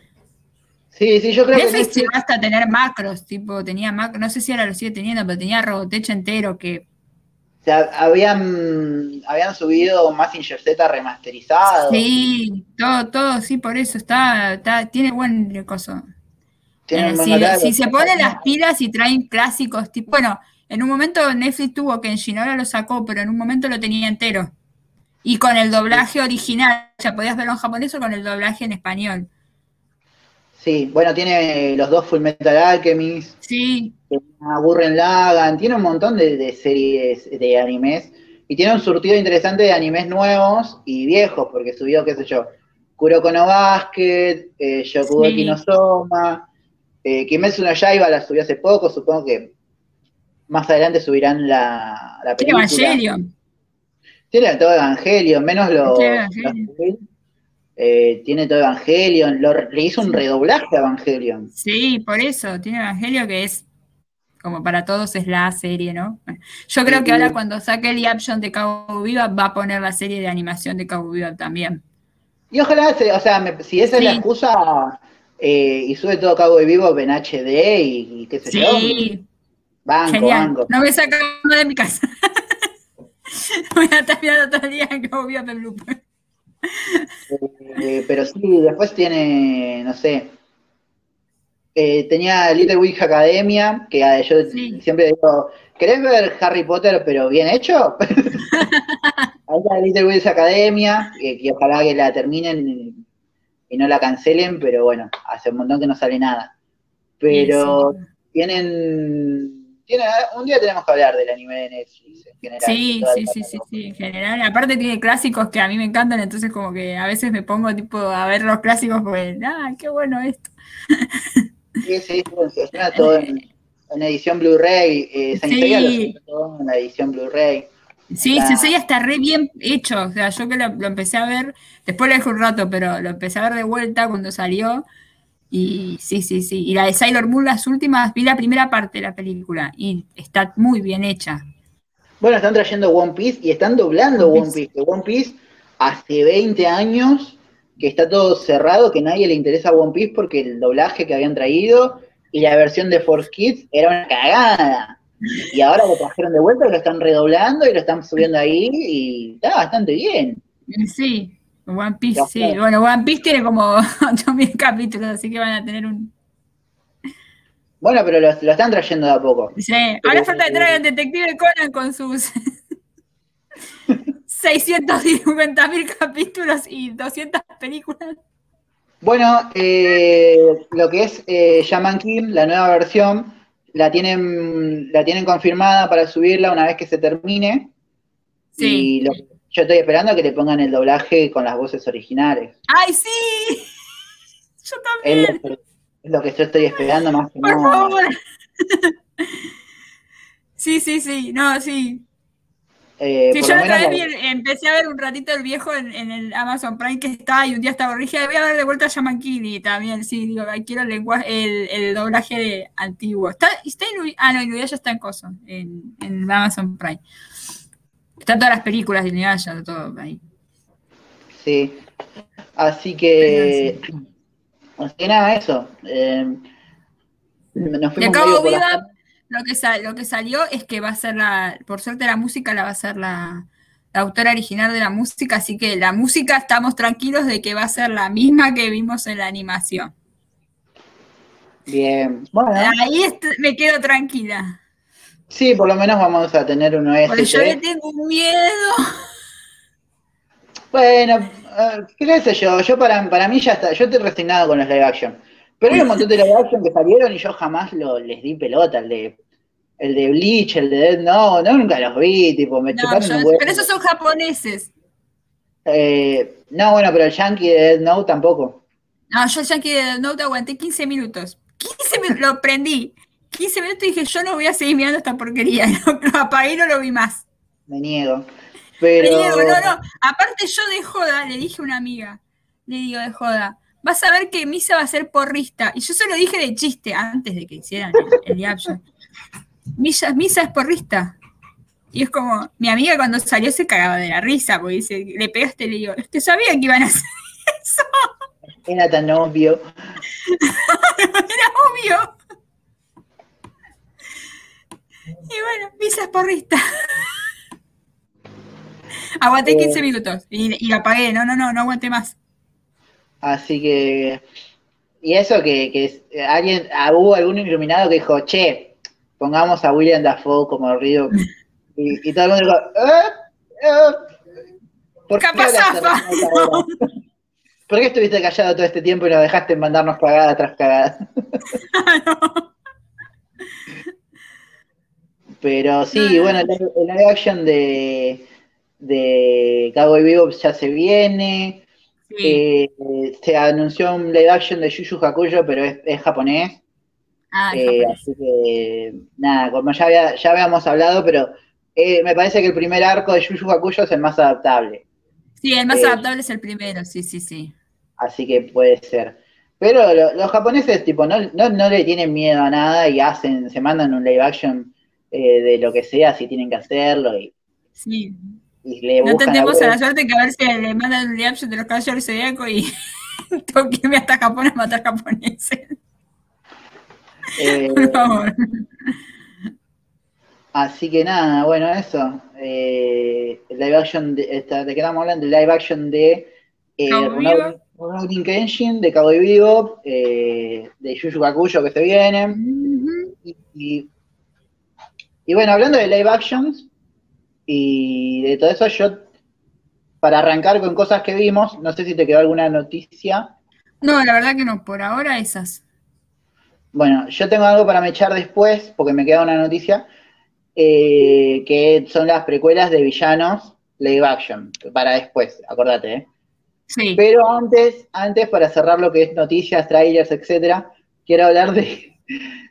Sí, sí, yo creo que Netflix Netflix, llegó hasta tener macros, tipo, tenía macros, no sé si ahora lo sigue teniendo, pero tenía Robotech entero que o sea, habían, habían subido Mazinger Z remasterizado. sí, todo, todo, sí, por eso está, está tiene buen coso. Eh, si, se ponen las pilas y traen clásicos, tipo, bueno, en un momento Netflix tuvo Kenshin, ahora lo sacó, pero en un momento lo tenía entero. Y con el doblaje original, ya podías verlo en japonés o con el doblaje en español. Sí, bueno, tiene los dos Full Metal Alchemist, Sí, a Gurren Lagann, tiene un montón de, de series de animes y tiene un surtido interesante de animes nuevos y viejos, porque subió, qué sé yo, Kuroko no Basket, eh, Sí. no Soma, eh, Kimetsu no Yaiba la subió hace poco, supongo que más adelante subirán la, la película. Evangelion. Tiene todo Evangelion, menos los... Tiene Evangelion. los- eh, tiene todo Evangelion, lo- le hizo un redoblaje a Evangelion. Sí, por eso, tiene Evangelio que es, como para todos, es la serie, ¿no? Bueno, Yo creo que ahora cuando saque el option de Cabo Viva va a poner la serie de animación de Cabo Viva también. Y ojalá, se- o sea, me- si esa es la excusa eh, y sube todo Cabo Vivo en HD y, y qué sé yo, Sí, banco, genial. banco. No me saca de mi casa. <laughs> <laughs> Voy a estar mirando todo el día Viva en loop. Eh, pero sí, después tiene, no sé, eh, tenía Little Witch Academia, que ah, yo Sí. siempre digo, ¿querés ver Harry Potter pero bien hecho? <laughs> Ahí está Little Witch Academia, que, que ojalá que la terminen y, no la cancelen, pero bueno, hace un montón que no sale nada. Pero Sí, tienen, tienen, un día tenemos que hablar del anime de Netflix en general. Sí, sí, sí, sí, sí, en general. Aparte tiene clásicos que a mí me encantan, entonces como que a veces me pongo tipo a ver los clásicos porque, ah, qué bueno esto. Sí, sí, está <laughs> todo en, en edición Blu-ray. Eh, Sí. Todo en la edición Blu-ray. Sí, Claro. Sensei está re bien hecho. O sea, yo que lo, lo empecé a ver, después lo dejé un rato, pero lo empecé a ver de vuelta cuando salió. Y sí, sí, sí. Y la de Sailor Moon, las últimas, vi la primera parte de la película y está muy bien hecha. Bueno, están trayendo One Piece y están doblando One One Piece. One Piece hace 20 años que está todo cerrado, que nadie le interesa One Piece porque el doblaje que habían traído y la versión de Force Kids era una cagada. Y ahora lo trajeron de vuelta, lo están redoblando y lo están subiendo ahí y está bastante bien. Sí, One Piece, Ya sí. fue. Bueno, One Piece tiene como <laughs> 8000 capítulos, así que van a tener un. Bueno, pero lo, lo están trayendo de a poco. Sí, ahora falta que traigan Detective Conan con sus <laughs> 650 mil capítulos y 200 películas. Bueno, eh, lo que es eh, Shaman King, la nueva versión, la tienen, la tienen confirmada para subirla una vez que se termine. Sí. Y lo- yo estoy esperando a que le pongan el doblaje con las voces originales. ¡Ay, sí! <laughs> Yo Es también, lo, es lo que yo estoy esperando más que por nada. favor. <laughs> Sí, sí, sí, no, sí. Eh, Sí, yo otra vez vi empecé a ver un ratito el viejo en, en el Amazon Prime que está y un día estaba dije, voy a ver de vuelta a Yamanquini también, sí, digo, quiero el lenguaje, el, el doblaje antiguo. Está, está en ah, no, Inuyasha está en Coso, en, en Amazon Prime. Están todas las películas de Inuyasha, todo ahí. Sí. Así que. Así que nada, eso. Eh, nos fuimos Cabo medio por Viva, las- lo que, lo que salió es que va a ser la, por suerte la música la va a ser la, la autora original de la música, así que la música estamos tranquilos de que va a ser la misma que vimos en la animación. Bien. Bueno, Ahí me quedo tranquila. Sí, por lo menos vamos a tener uno Porque yo le este. tengo miedo. Bueno, eh, qué sé yo, yo para, para mí ya está, yo estoy resignado con los live action. Pero hay un montón de live action que salieron y yo jamás lo, les di pelota, el de el de Bleach, el de Dead no, no, nunca los vi, tipo, me No, chuparon yo- un huevo. pero esos son japoneses. Eh, no, bueno, pero el Yankee de Dead No tampoco. No, yo ya que no te aguanté 15 minutos. 15 minutos, lo prendí. 15 minutos y dije, yo no voy a seguir mirando esta porquería. Lo, lo apagué no lo vi más. Me niego. Pero. digo, no, no. Aparte yo de joda, le dije a una amiga, le digo de joda, vas a ver que Misa va a ser porrista. Y yo se lo dije de chiste antes de que hicieran el, action. Misa, Misa es porrista. Y es como, mi amiga cuando salió se cagaba de la risa, porque dice, le pegaste, le digo, es que sabía que iban a hacer <laughs> eso, Era tan obvio. <laughs> era obvio. Y bueno, Misa es porrista. Aguanté Eh. 15 minutos y, y apagué, no, no, no, no aguanté más. Así que. Y eso que, que alguien, ah, hubo algún iluminado que dijo, che, pongamos a William Dafoe como Río. Y, y todo el mundo dijo, ¿eh? ¿Eh? ¿Por qué, ahora? ¿Por qué estuviste callado todo este tiempo y nos dejaste mandarnos cagada tras cagada? <laughs> Pero sí, No, no, bueno, el, el live action de, de Cowboy Bebop ya se viene. Sí. Eh, se anunció un live action de Yu Yu Hakuyo, pero es, es japonés. Ah, Eh, japonés. así que, nada, como ya, había- ya habíamos hablado, pero eh, me parece que el primer arco de Yu Yu Hakuyo es el más adaptable. Sí, el más eh, adaptable es el primero, sí, sí, sí. Así que puede ser. Pero lo- los japoneses, tipo, no, no, no le tienen miedo a nada y hacen, se mandan un live action eh, de lo que sea si tienen que hacerlo y, Sí. y le No tendemos a la suerte que a ver si le mandan un reaction de los caballeros zodiaco y <laughs> tengo que irme hasta Japón a matar japoneses. eh, <laughs> Por favor. Así que nada, bueno, eso. Eh, el live action de, esta- de que estamos hablando, el live action de eh. Rurouni Kenshin, de Cowboy Bebop, eh, de Yu Yu Hakuyo que se. Y, y- y bueno, hablando de live actions y de todo eso, yo, para arrancar con cosas que vimos, no sé si te quedó alguna noticia. No, la verdad que no, por ahora esas. Bueno, yo tengo algo para me echar después, porque me queda una noticia, eh, que son las precuelas de villanos live action, para después, acordate, ¿eh? Sí. Pero antes, antes, para cerrar lo que es noticias, trailers, etcétera, quiero hablar de,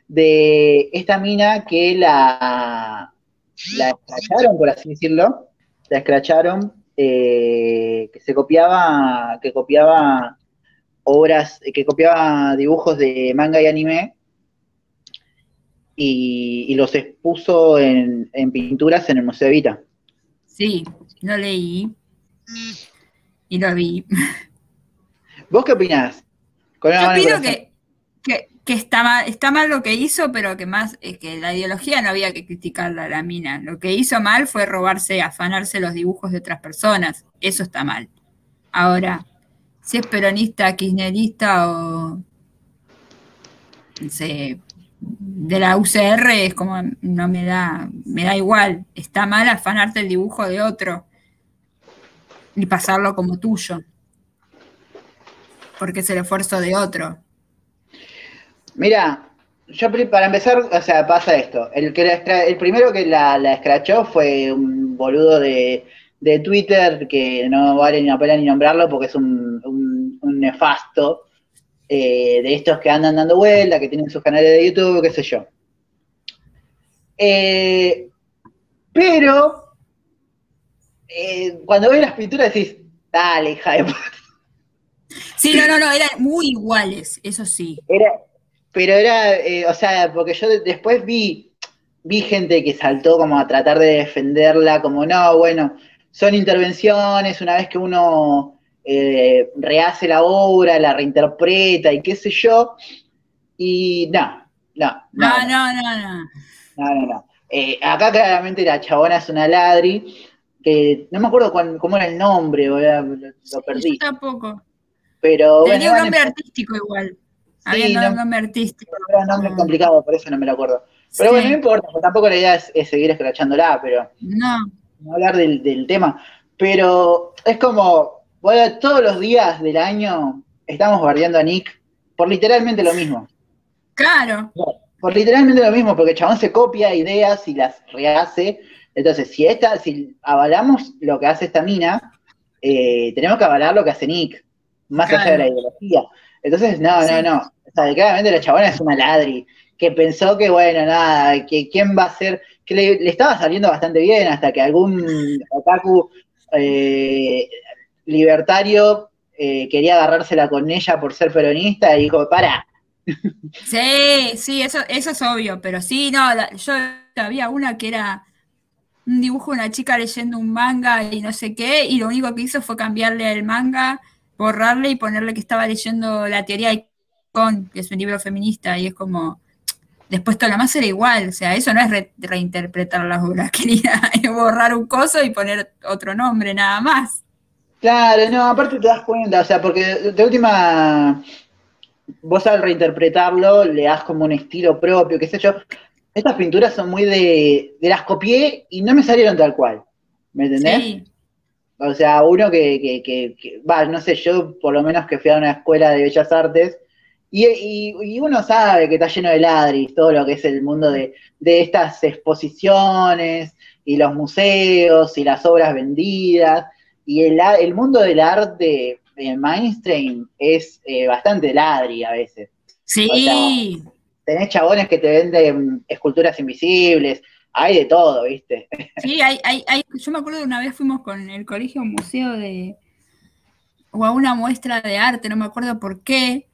de esta mina que la, la escracharon, por así decirlo, la escracharon, eh, que se copiaba, que copiaba obras, que copiaba dibujos de manga y anime y, y los expuso en, en pinturas en el Museo Evita. Sí, lo leí. Y lo vi. ¿Vos qué opinás? Yo opino que, que, está, mal, está mal lo que hizo, pero que más es que la ideología no había que criticarla a la mina. Lo que hizo mal fue robarse, afanarse los dibujos de otras personas. Eso está mal. Ahora, si es peronista, kirchnerista o no sé, de la UCR es como no me da, me da igual. Está mal afanarte el dibujo de otro y pasarlo como tuyo. Porque es el esfuerzo de otro. Mira, yo para empezar, o sea, pasa esto. El, que la el primero que la, la escrachó fue un boludo de, de Twitter que no vale ni la pena ni nombrarlo porque es un, un- un nefasto eh, de estos que andan dando vuelta, que tienen sus canales de YouTube, qué sé yo. Eh, pero eh, cuando ves las pinturas decís, dale, hija de puta. Sí, no, no, no, eran muy iguales, eso sí. Era, pero era, eh, o sea, porque yo de- después vi, vi gente que saltó como a tratar de defenderla, como no, bueno, son intervenciones, una vez que uno eh, rehace la obra, la reinterpreta y qué sé yo, y no, no, no, No, no, no, no. no, no, no. Eh, acá claramente la chabona es una ladri, que no me acuerdo cuán- cómo era el nombre, lo, lo perdí, Yo tampoco. pero bueno, Tenía un van nombre artístico igual. Sí, Había no- un nombre artístico. era un nombre complicado, por eso no me lo acuerdo. Pero Sí. bueno, no importa, tampoco la idea es, es seguir escrachándola, pero No, no hablar del, del tema. Pero es como, bueno, todos los días del año estamos bardeando a Nick por literalmente lo mismo. claro. Por literalmente lo mismo, porque el chabón se copia ideas y las rehace. Entonces, si esta, si avalamos lo que hace esta mina, eh, tenemos que avalar lo que hace Nick, más allá de la ideología. Entonces, no, no, Sí. no. Sea, claramente la chabona es una ladri, que pensó que, bueno, nada, que quién va a ser, que le, estaba saliendo bastante bien hasta que algún otaku eh, libertario eh, quería agarrársela con ella por ser peronista y dijo, para, <laughs> Sí, sí, eso, eso es obvio, pero sí, no, yo había una que era un dibujo de una chica leyendo un manga y no sé qué, y lo único que hizo fue cambiarle el manga, borrarle y ponerle que estaba leyendo La teoría de Con, que es un libro feminista, y es como, después todo lo más era igual, o sea, eso no es re- reinterpretar las obras, <laughs> quería borrar un coso y poner otro nombre, nada más. Claro, no, aparte te das cuenta, o sea, porque de última, vos al reinterpretarlo le das como un estilo propio, qué sé yo. Estas pinturas son muy de, de las copié y no me salieron tal cual, ¿me entendés? Sí, O sea, uno que, que, que, que- va, no sé, yo por lo menos que fui a una escuela de bellas artes, y, y- y uno sabe que está lleno de ladris, todo lo que es el mundo de, de estas exposiciones, y los museos, y las obras vendidas, y el, el mundo del arte eh, mainstream es eh, bastante ladri a veces. sí, Tenés chabones que te venden esculturas invisibles, hay de todo, ¿viste? <laughs> Sí, hay, hay, hay, yo me acuerdo de una vez fuimos con el colegio a un museo de, o a una muestra de arte, no me acuerdo por qué,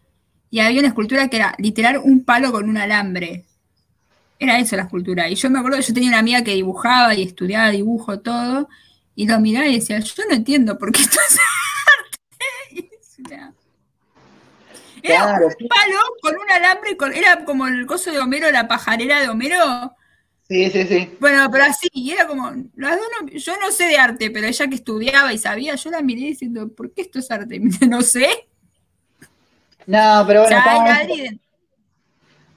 y había una escultura que era literal un palo con un alambre. Era eso la escultura. Y yo me acuerdo que yo tenía una amiga que dibujaba y estudiaba dibujo, todo, y lo miraba y decía, yo no entiendo por qué esto es arte. <laughs> Era Claro, un palo con un alambre, con, era como el coso de Homero, la pajarera de Homero, Sí, sí, sí. bueno, pero así, y era como, las dos no- yo no sé de arte, pero ella que estudiaba y sabía, yo la miré diciendo, ¿por qué esto es arte? Y me dice, no sé. No, pero bueno,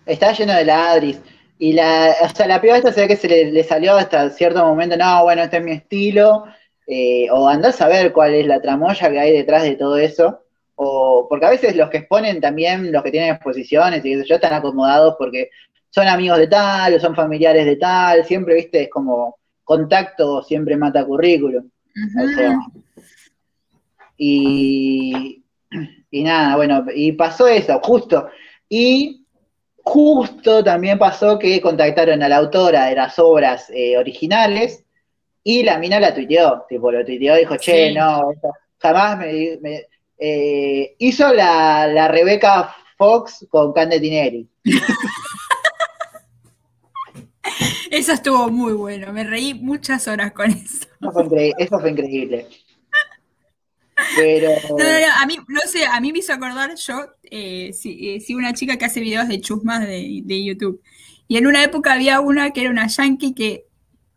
está lleno de ladris. Y la, o sea, la piba esta se ve que se le, le salió hasta cierto momento, no, bueno, este es mi estilo, eh, o andás a ver cuál es la tramoya que hay detrás de todo eso, o porque a veces los que exponen también, los que tienen exposiciones y yo, están acomodados porque son amigos de tal, o son familiares de tal, siempre, viste, es como contacto siempre mata currículum. O sea, y, y nada, bueno, y pasó eso, justo. Y justo también pasó que contactaron a la autora de las obras eh, originales y la mina la tuiteó, tipo, lo tuiteó y dijo, che, Sí. no, jamás me... me- eh, hizo la, la Rebeca Fox con Cande Tinelli. <laughs> Eso estuvo muy bueno, me reí muchas horas con eso. Eso fue, incre- eso fue increíble. Pero... No, no, a mí, no sé, a mí me hizo acordar, yo eh, sí, eh, sigo una chica que hace videos de chusmas de, de YouTube. Y en una época había una que era una yankee que,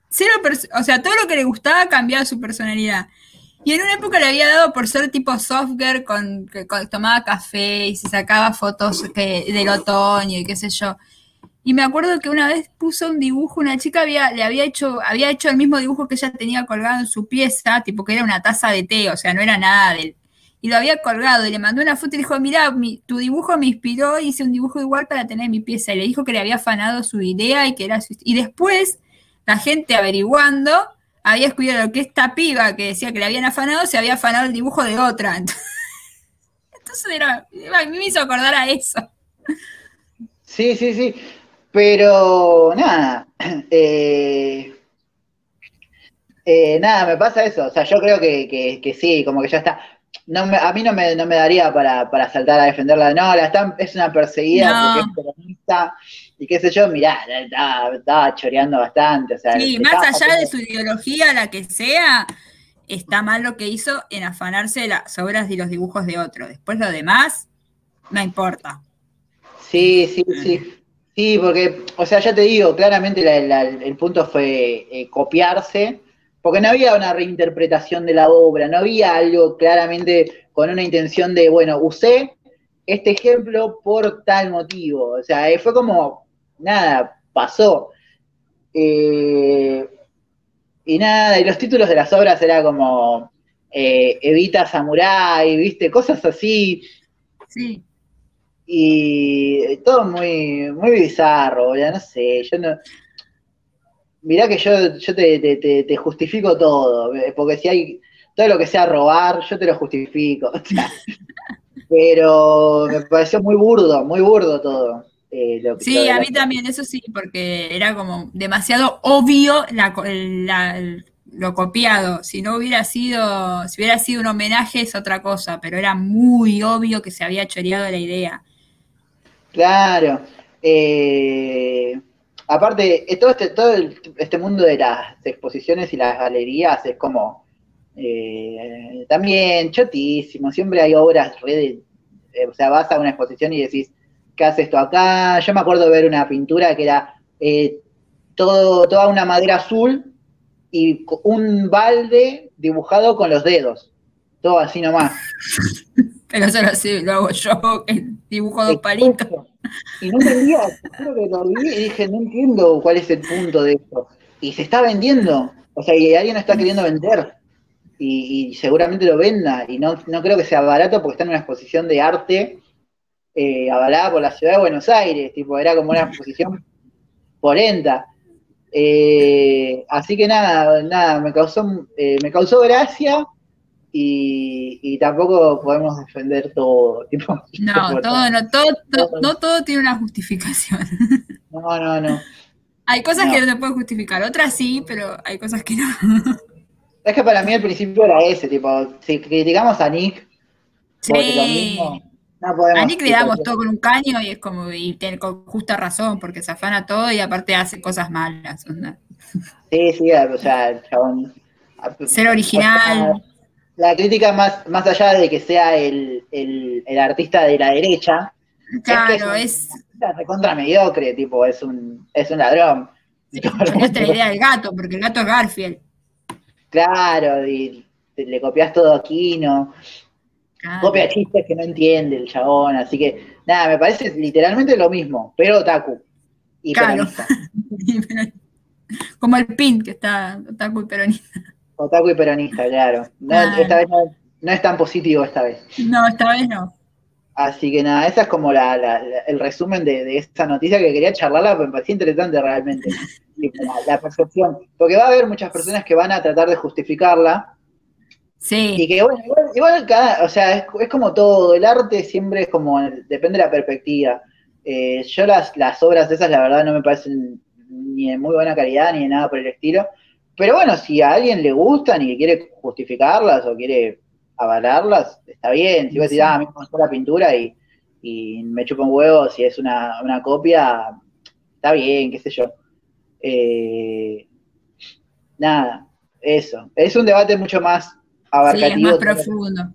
cero o sea, todo lo que le gustaba cambiaba su personalidad. Y en una época le había dado por ser tipo software, con, que tomaba café y se sacaba fotos que, del otoño y qué sé yo. Y me acuerdo que una vez puso un dibujo, una chica le había hecho, había hecho el mismo dibujo que ella tenía colgado en su pieza, tipo que era una taza de té, o sea, no era nada del. Y lo había colgado y le mandó una foto y le dijo, mira, tu dibujo me inspiró, hice un dibujo igual para tener en mi pieza. Y le dijo que le había afanado su idea y que era su... Y después, la gente averiguando, había descubierto que esta piba que decía que le habían afanado, se había afanado el dibujo de otra. <laughs> Entonces a mí me hizo acordar a eso. Sí, sí, sí. Pero nada. <clears throat> eh, Eh, nada, me pasa eso. O sea, yo creo que, que, que sí, como que ya está. No me- a mí no me, no me daría para, para saltar a defenderla. No, la están, es una perseguida No. porque es peronista y qué sé yo. Mirá, estaba, choreando bastante. O sea, Sí, más allá de su ideología, la que sea, está mal lo que hizo en afanarse de las obras y los dibujos de otro. Después lo demás, no importa. Sí, sí, sí. Sí, porque, o sea, ya te digo, claramente la- la- el punto fue eh, copiarse, porque no había una reinterpretación de la obra, no había algo claramente con una intención de, bueno, usé este ejemplo por tal motivo. O sea, eh, fue como, nada, pasó. Eh, y nada, y los títulos de las obras era como eh, Evita Samurai, ¿viste? Cosas así. Sí. Y todo muy, muy bizarro, ya no sé, yo no. Mirá que yo, yo te, te- te- te justifico todo, eh, porque si hay todo lo que sea robar, yo te lo justifico. o <laughs> sea, pero me pareció muy burdo, muy burdo todo. eh, lo- Sí, a la- mí también, eso sí, porque era como demasiado obvio la co- la- lo copiado. Si no hubiera sido, si hubiera sido un homenaje es otra cosa, pero era muy obvio que se había choreado la idea. Claro. eh, aparte, eh, todo este, todo el- este mundo de las exposiciones y las galerías es como eh, también chotísimo. Siempre hay obras re de- eh, o sea, vas a una exposición y decís, ¿qué hace esto acá? Yo me acuerdo ver una pintura que era todo, toda una madera azul y un balde dibujado con los dedos. Todo así nomás. <laughs> Pero eso lo, sé, lo hago yo, que dibujo dos palitos. Y no entendía, te juro que lo vi y dije, no entiendo cuál es el punto de esto. Y se está vendiendo, o sea, y alguien lo está queriendo vender. Y, y seguramente lo venda. Y no, no creo que sea barato porque está en una exposición de arte eh, avalada por la ciudad de Buenos Aires. Tipo, era como una exposición polenta. Eh, así que nada, nada, me causó, eh, me causó gracia y, y tampoco podemos defender todo. Tipo, <laughs> No, todo, no, todo, to- no todo tiene una justificación. <laughs> No, no, no. Hay cosas No. que no se pueden justificar, otras sí, pero hay cosas que no. <laughs> Es que para mí al principio era ese, tipo, si criticamos a Nick, Sí. mismo, no podemos. A Nick le damos todo con un caño y es como, y tiene con justa razón, porque se afana todo y aparte hace cosas malas. onda. Sí, sí, o sea, el chabón. Ser original. La crítica más, más allá de que sea el, el, el artista de la derecha, Claro, es es. es recontra mediocre, tipo, es un, es un ladrón. <laughs> El Cambiaste la idea del gato, porque el gato es Garfield. Claro, y le copias todo a Kino. Claro. copia chistes que no entiende el chabón, así que nada, me parece literalmente lo mismo, pero otaku y Claro. peronista. <laughs> Como el pin que está otaku y peronista. Otaku y peronista, claro. No, Claro. Esta vez no, no es tan positivo esta vez. No, esta vez no. Así que nada, esa es como la, la- la- el resumen de, de esa noticia que quería charlarla, porque me parecía interesante realmente. <laughs> La, percepción. Porque va a haber muchas personas que van a tratar de justificarla, y Sí, que bueno, igual, igual cada, o sea, es, es como todo, el arte siempre es como, depende de la perspectiva. Eh, yo las, las obras esas, la verdad, no me parecen ni de muy buena calidad ni de nada por el estilo. Pero bueno, si a alguien le gustan y quiere justificarlas o quiere avalarlas, está bien. Si vos decís, Sí. ah, a mí me gustó la pintura y, y me chupa un huevo si es una, una copia, está bien, qué sé yo. Eh, nada, eso. Es un debate mucho más sí, es abarcativo. más profundo.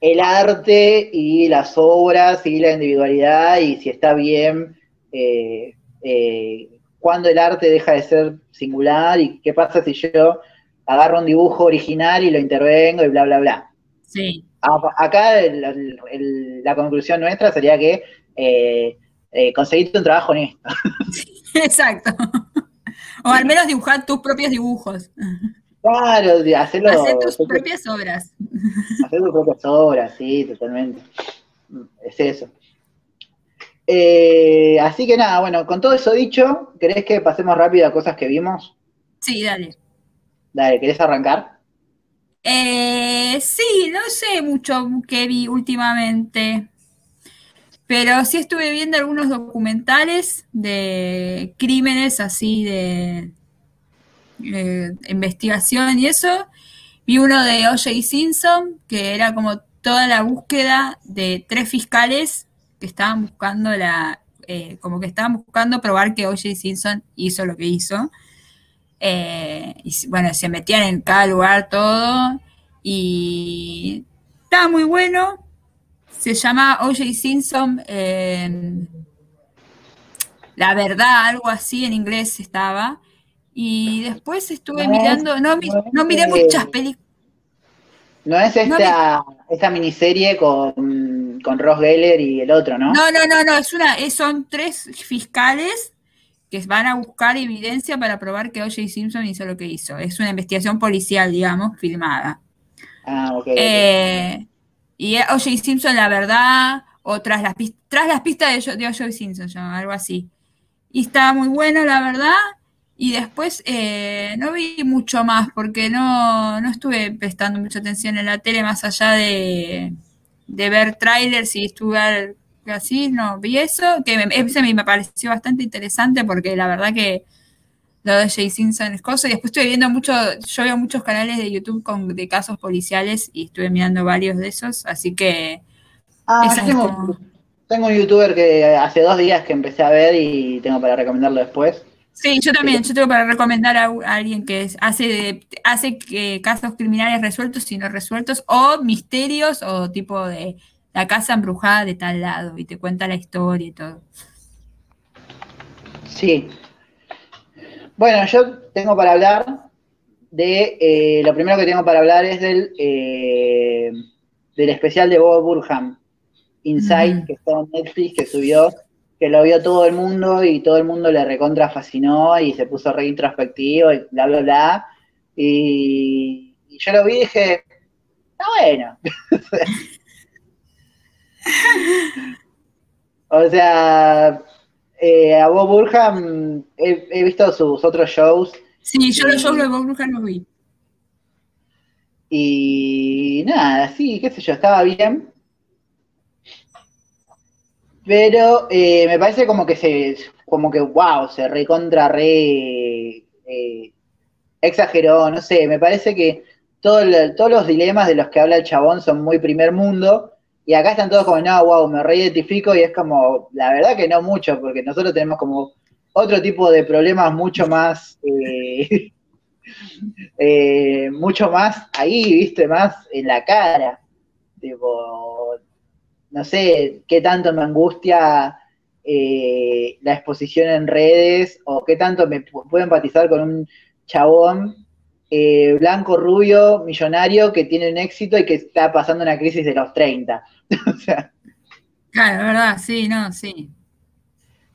el arte y las obras y la individualidad y si está bien, eh, eh, cuando el arte deja de ser singular y qué pasa si yo agarro un dibujo original y lo intervengo y bla, bla, bla. Sí, Acá el- la conclusión nuestra sería que eh, eh, conseguiste un trabajo honesto. <laughs> <laughs> exacto. O al menos dibujar tus propios dibujos. Claro, hacerlo, Hacer tus propias obras. hacer tus propias obras, sí, totalmente. Es eso. Eh, así que nada, bueno, con todo eso dicho, ¿querés que pasemos rápido a cosas que vimos? Sí, dale. Dale, ¿querés arrancar? Eh, sí, no sé mucho que vi últimamente, pero sí estuve viendo algunos documentales de crímenes así de, eh, investigación y eso. Vi uno de O.J. Simpson, que era como toda la búsqueda de tres fiscales que estaban buscando la, eh, como que estaban buscando probar que O.J. Simpson hizo lo que hizo. Eh, y bueno, se metían en cada lugar todo. Y estaba muy bueno. Se llama O.J. Simpson. eh, la verdad, algo así en inglés estaba. Y después estuve No es- mirando, no, mi- no miré muchas películas. No es No esta, esta miniserie con, con Ross Geller y el otro, ¿no? No, no, no, no, es una, es- son tres fiscales que van a buscar evidencia para probar que O.J. Simpson hizo lo que hizo. Es una investigación policial, digamos, filmada. Ah, ok. Eh, y O.J. Simpson, la verdad, o tras las, tras las pistas de, O.J. Simpson, algo así. Y estaba muy bueno, la verdad. Y después eh, no vi mucho más porque no, no estuve prestando mucha atención en la tele más allá de, de ver trailers y estuve así, no vi eso, que me, ese me pareció bastante interesante porque la verdad que lo de Jay Simpson es cosa. Y después estuve viendo mucho, yo veo muchos canales de YouTube con, de casos policiales y estuve mirando varios de esos, así que ah, esa yo es tengo, como- tengo un youtuber que hace dos días que empecé a ver y tengo para recomendarlo después. Sí, yo también, yo tengo para recomendar a, a alguien que es- hace, de- hace que casos criminales resueltos y no resueltos, o misterios, o tipo de la casa embrujada de tal lado, y te cuenta la historia y todo. Sí. Bueno, yo tengo para hablar de. eh, lo primero que tengo para hablar es del, eh, del especial de Bob Burham, Inside, que está en Netflix, que subió, que lo vio todo el mundo y todo el mundo le recontra fascinó y se puso re introspectivo y bla, bla, bla. Y, y yo lo vi y dije, está bueno. <laughs> o sea, eh, a Bob Burham he, he visto sus otros shows Sí, yo los shows de Bob Bruja no vi. y nada, sí, qué sé yo, estaba bien. Pero eh, me parece como que se, como que, wow, se recontra re eh, exageró, no sé, me parece que todo todos los dilemas de los que habla el chabón son muy primer mundo, y acá están todos como, no, wow, me reidentifico, y es como, la verdad que no mucho, porque nosotros tenemos como otro tipo de problemas mucho más, eh, <laughs> mucho más ahí, viste, más en la cara. Tipo, no sé qué tanto me angustia eh, la exposición en redes o qué tanto me pu- puedo empatizar con un chabón eh, blanco, rubio, millonario que tiene un éxito y que está pasando una crisis de los 30. <laughs> o sea, Claro, verdad, sí, no, sí.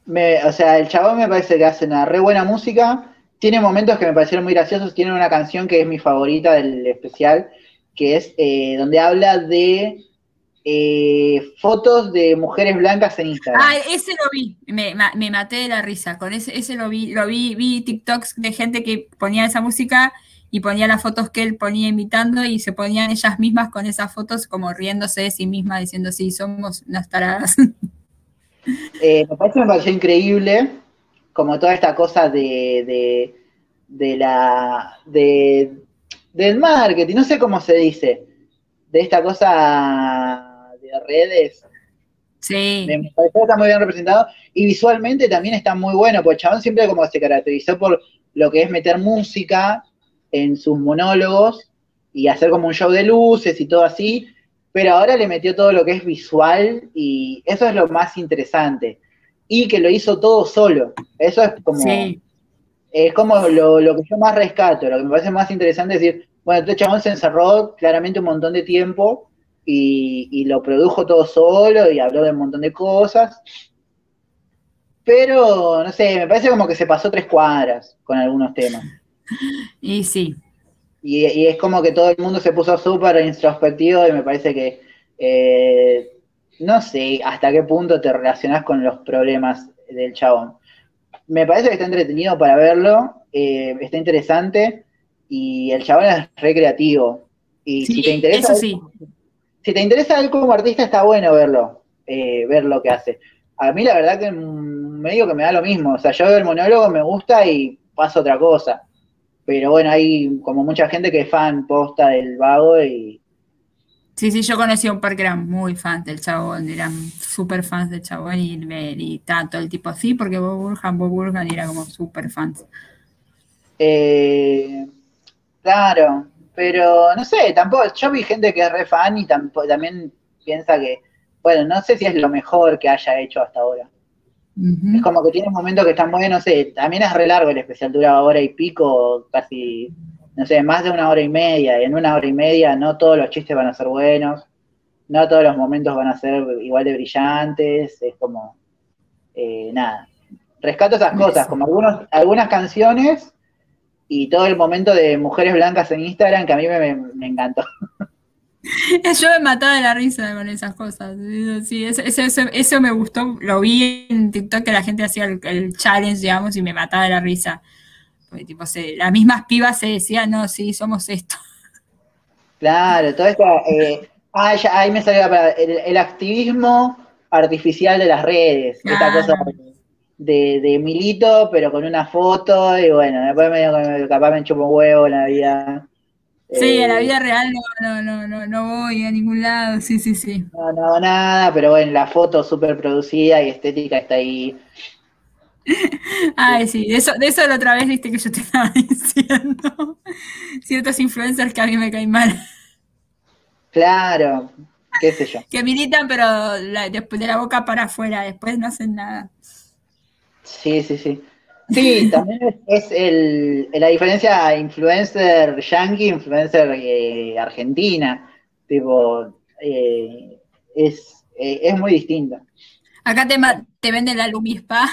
Me- o sea, el chabón me parece que hace una re buena música. Tiene momentos que me parecieron muy graciosos. Tiene una canción que es mi favorita del especial, que es eh, donde habla de eh, fotos de mujeres blancas en Instagram. Ah, ese lo vi, me, me maté de la risa, con ese, ese lo vi, lo vi, vi TikToks de gente que ponía esa música y ponía las fotos que él ponía imitando y se ponían ellas mismas con esas fotos como riéndose de sí mismas diciendo sí, somos unas taradas. <laughs> Eh, me parece me pareció increíble como toda esta cosa de, de, de la de, del marketing, no sé cómo se dice, de esta cosa de redes. Sí, Me pareció que está muy bien representado y visualmente también está muy bueno, porque chabón siempre como se caracterizó por lo que es meter música en sus monólogos y hacer como un show de luces y todo así, pero ahora le metió todo lo que es visual y eso es lo más interesante. Y que lo hizo todo solo. Eso es como, sí, es como lo, lo que yo más rescato, lo que me parece más interesante es decir, bueno, este chabón se encerró claramente un montón de tiempo y, y lo produjo todo solo y habló de un montón de cosas. Pero, no sé, me parece como que se pasó tres cuadras con algunos temas. <laughs> y sí, Y, y es como que todo el mundo se puso súper introspectivo y me parece que eh, no sé hasta qué punto te relacionás con los problemas del chabón. Me parece que está entretenido para verlo, eh, está interesante y el chabón es recreativo. Y sí, si te interesa, eso sí. Si te interesa él como artista, está bueno verlo, eh, ver lo que hace. A mí la verdad que mm, me digo que me da lo mismo. O sea, yo veo el monólogo, me gusta y paso a otra cosa. Pero bueno, hay como mucha gente que es fan posta del vago y. Sí, sí, yo conocí a un par que eran muy fans del chabón, eran súper fans del chabón y, y tanto el tipo así, porque Bob Burhan, Bob Burhan era como súper fans. Eh, claro, pero no sé, tampoco, yo vi gente que es re fan y también piensa que, bueno, no sé si es lo mejor que haya hecho hasta ahora. Es como que tiene momentos que están buenos, no sé, también es re largo el especial, dura hora y pico, casi, no sé, más de una hora y media, y en una hora y media no todos los chistes van a ser buenos, no todos los momentos van a ser igual de brillantes, es como, eh, nada, rescato esas cosas, como algunos, algunas canciones y todo el momento de mujeres blancas en Instagram que a mí me, encantó. <laughs> <laughs> Yo me mataba de la risa con esas cosas. Sí, eso, me gustó. Lo vi en TikTok que la gente hacía el, challenge, digamos, y me mataba de la risa. Porque, tipo, las mismas pibas se decían, no, sí, somos esto. <laughs> Claro, todo esto. Eh, ah, ahí me salió el, activismo artificial de las redes. Esta cosa de, de, Milito, pero con una foto, y bueno, después medio capaz me chupo un huevo en la vida. Sí, en la eh, vida real no, no, no, no voy a ningún lado, sí, sí, sí. No, no, nada, pero bueno, la foto súper producida y estética está ahí. Ay, sí, de eso, de eso la otra vez viste que yo te estaba <laughs> diciendo. Ciertos influencers que a mí me caen mal. Claro, qué sé yo. Que militan, pero después de la boca para afuera, después no hacen nada. Sí, sí, sí. Sí, <laughs> también es, el, la diferencia influencer yankee, influencer eh, argentina. Tipo, eh, es, eh, es muy distinta. Acá te, te venden la Lumispa.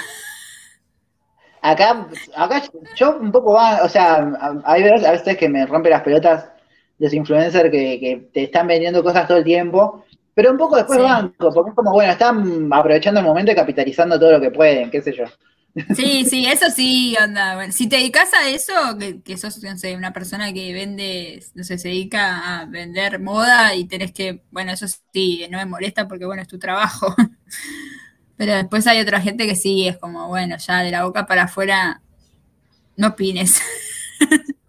Acá, acá yo un poco va, o sea, hay veces, a veces que me rompe las pelotas los influencers que, que, te están vendiendo cosas todo el tiempo, pero un poco después banco, porque es como, bueno, están aprovechando el momento y capitalizando todo lo que pueden, qué sé yo. Sí, sí, eso sí, onda. si te dedicas a eso, que, sos, no sé, una persona que vende, no sé, se dedica a vender moda y tenés que, bueno, eso sí, no me molesta porque, bueno, es tu trabajo. <laughs> Pero después hay otra gente que sí, es como, bueno, ya de la boca para afuera, no opines. <laughs>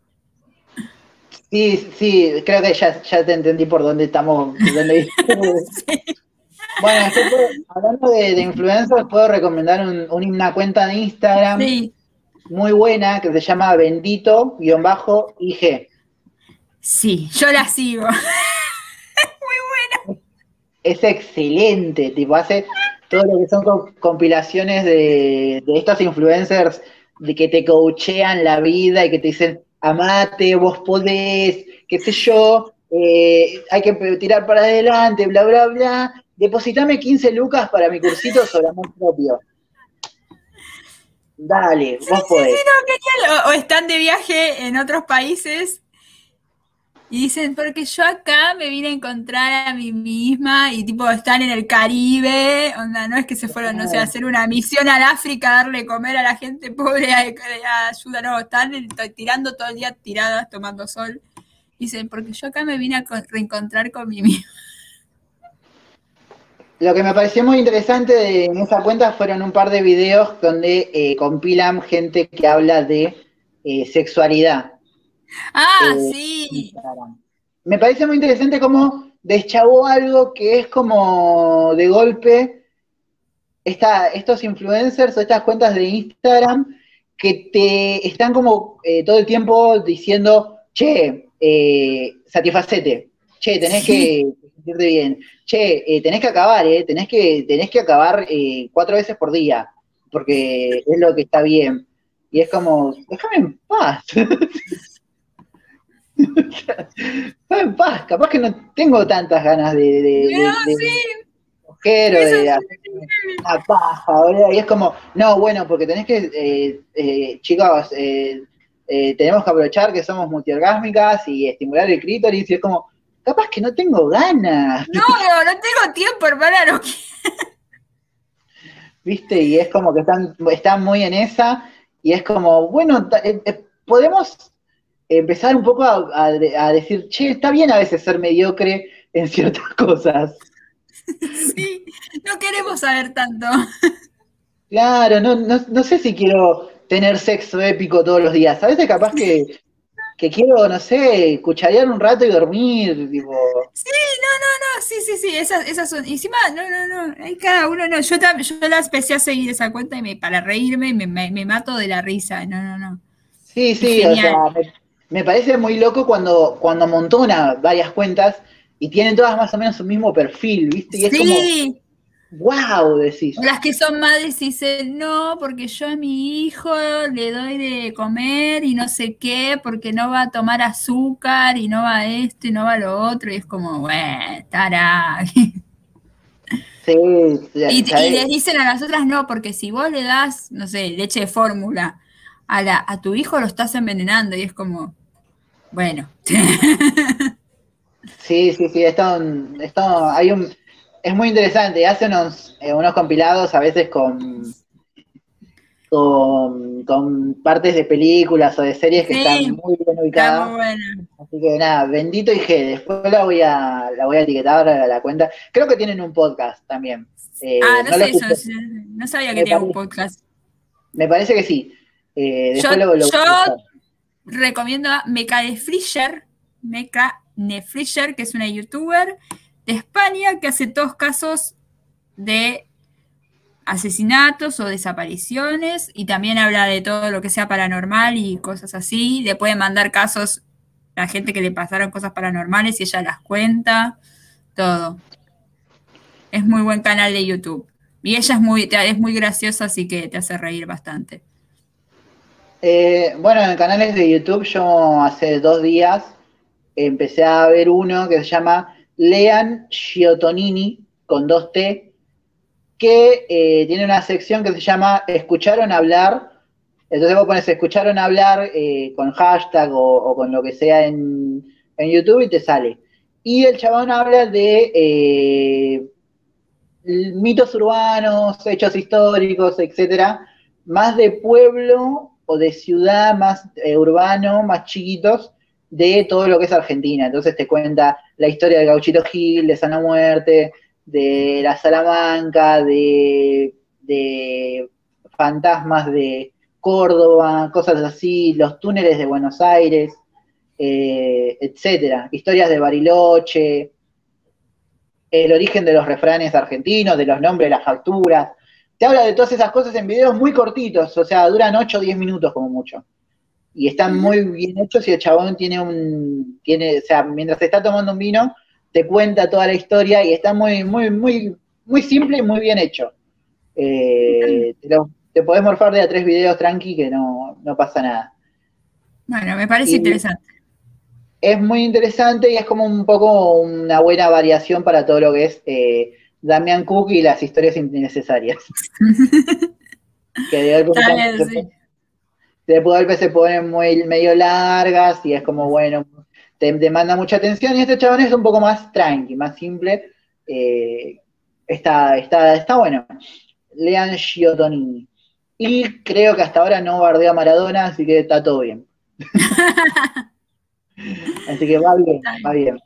Sí, sí, creo que ya, ya te entendí por dónde estamos. Dónde... <laughs> Bueno, hablando de, influencers, puedo recomendar una cuenta de Instagram muy buena que se llama bendito-ig. Sí, yo la sigo. <laughs> muy buena. Es excelente, tipo, hace todo lo que son compilaciones de, de estos influencers de que te coachean la vida y que te dicen, amate, vos podés, qué sé yo, eh, hay que tirar para adelante, bla, bla, bla depositame 15 lucas para mi cursito sobre amor propio. Dale, vos podés. o, están de viaje en otros países y dicen, porque yo acá me vine a encontrar a mí misma y tipo están en el Caribe, onda, no es que se fueron, no sé, a hacer una misión al África, a darle comer a la gente pobre, a, ayuda, no, están tirando todo el día tiradas, tomando sol. Dicen, porque yo acá me vine a reencontrar con mí misma. Lo que me pareció muy interesante en esa cuenta fueron un par de videos donde eh, compilan gente que habla de eh, sexualidad. Ah, eh, sí. Me parece muy interesante cómo deschavó algo que es como de golpe estos influencers o estas cuentas de Instagram que te están como todo el tiempo diciendo, che, satisfacete, che, tenés que sentirte bien. Che, eh, tenés que acabar, eh, tenés que, tenés que acabar eh, cuatro veces por día, porque es lo que está bien. Y es como, déjame en paz. <laughs> capaz que no tengo tantas ganas de, de, de, de, de una paja, y es como, no, bueno, porque tenés que, eh, eh, chicos, eh, tenemos que aprovechar que somos multiorgásmicas y estimular el clítoris, y es como, capaz que no tengo ganas. No, no, tengo tiempo, hermana, no ¿Viste? Y es como que están, están muy en esa, y es como, bueno, podemos empezar un poco a, decir, che, está bien a veces ser mediocre en ciertas <laughs> cosas. Sí, no queremos saber tanto. Claro, no, no, no sé si quiero tener sexo épico todos los días. A veces capaz que que quiero, no sé, cucharear un rato y dormir, tipo. Sí, no, no, no, sí, sí, sí, esas, esas son. Encima, no, no, no, hay cada uno, no. Yo, yo la empecé a seguir esa cuenta y me, para reírme me, me, me mato de la risa. No, no, no. Sí, sí, o Genial. sea, me, me parece muy loco cuando, cuando amontona varias cuentas y tienen todas más o menos su mismo perfil, ¿viste? Y es Sí, como, wow, decís. las que son madres dicen, no, porque yo a mi hijo le doy de comer y no sé qué, porque no va a tomar azúcar y no va esto y no va lo otro. Y es como, bueno, estará. Sí, ya- Y, y les dicen a las otras no, porque si vos le das, no sé, leche de fórmula a, la, a tu hijo lo estás envenenando y es como, bueno, <laughs> Sí, sí, sí, esto, esto hay un, es muy interesante, hace unos, eh, unos compilados a veces con, con, con partes de películas o de series que Sí, están muy bien ubicadas. muy bueno. Así que nada, bendito IG, después la voy a, la voy a etiquetar a la cuenta. Creo que tienen un podcast también. Eh, ah, no, no sé, escuché. no sabía que Me tenía un podcast. Me parece que sí. Eh, Yo- lo, yo-. Recomiendo a Meca de Frischer, Meca Nefrischer, que es una youtuber de España que hace todos casos de asesinatos o desapariciones y también habla de todo lo que sea paranormal y cosas así. Le pueden mandar casos a gente que le pasaron cosas paranormales y ella las cuenta, todo. Es muy buen canal de YouTube. Y ella es muy, es muy graciosa, así que te hace reír bastante. Eh, bueno, en canales de YouTube yo hace dos días empecé a ver uno que se llama Lean Giotonini con dos T, que eh, tiene una sección que se llama Escucharon hablar. Entonces vos pones Escucharon hablar eh, con hashtag o, con lo que sea en, YouTube y te sale. Y el chabón habla de mitos urbanos, hechos históricos, etcétera, más de pueblo o de ciudad, más eh, urbano, más chiquitos, de todo lo que es Argentina. Entonces te cuenta la historia de Gauchito Gil, de Sana Muerte, de la Salamanca, de, de fantasmas de Córdoba, cosas así, los túneles de Buenos Aires, eh, etcétera. Historias de Bariloche, el origen de los refranes argentinos, de los nombres de las facturas. Te habla de todas esas cosas en videos muy cortitos, o sea, duran 8 o 10 minutos como mucho. Y están muy bien hechos y el chabón tiene un, tiene, o sea, mientras está tomando un vino, te cuenta toda la historia y está muy, muy, muy, muy simple y muy bien hecho. Eh, te, lo- te podés morfar de a tres videos tranqui que no, no pasa nada. Bueno, me parece Y- interesante. Es muy interesante y es como un poco una buena variación para todo lo que es eh, Damián Cook y las historias innecesarias. <laughs> que de golpe, Está se- sí. de golpe se ponen muy medio largas y es como, bueno, te demanda mucha atención y este chabón es un poco más tranqui, más simple. eh, está, está, está bueno. Lean Giotonini. Y creo que hasta ahora no bardeo a Maradona, así que está todo bien. <laughs> Así que va bien, va bien.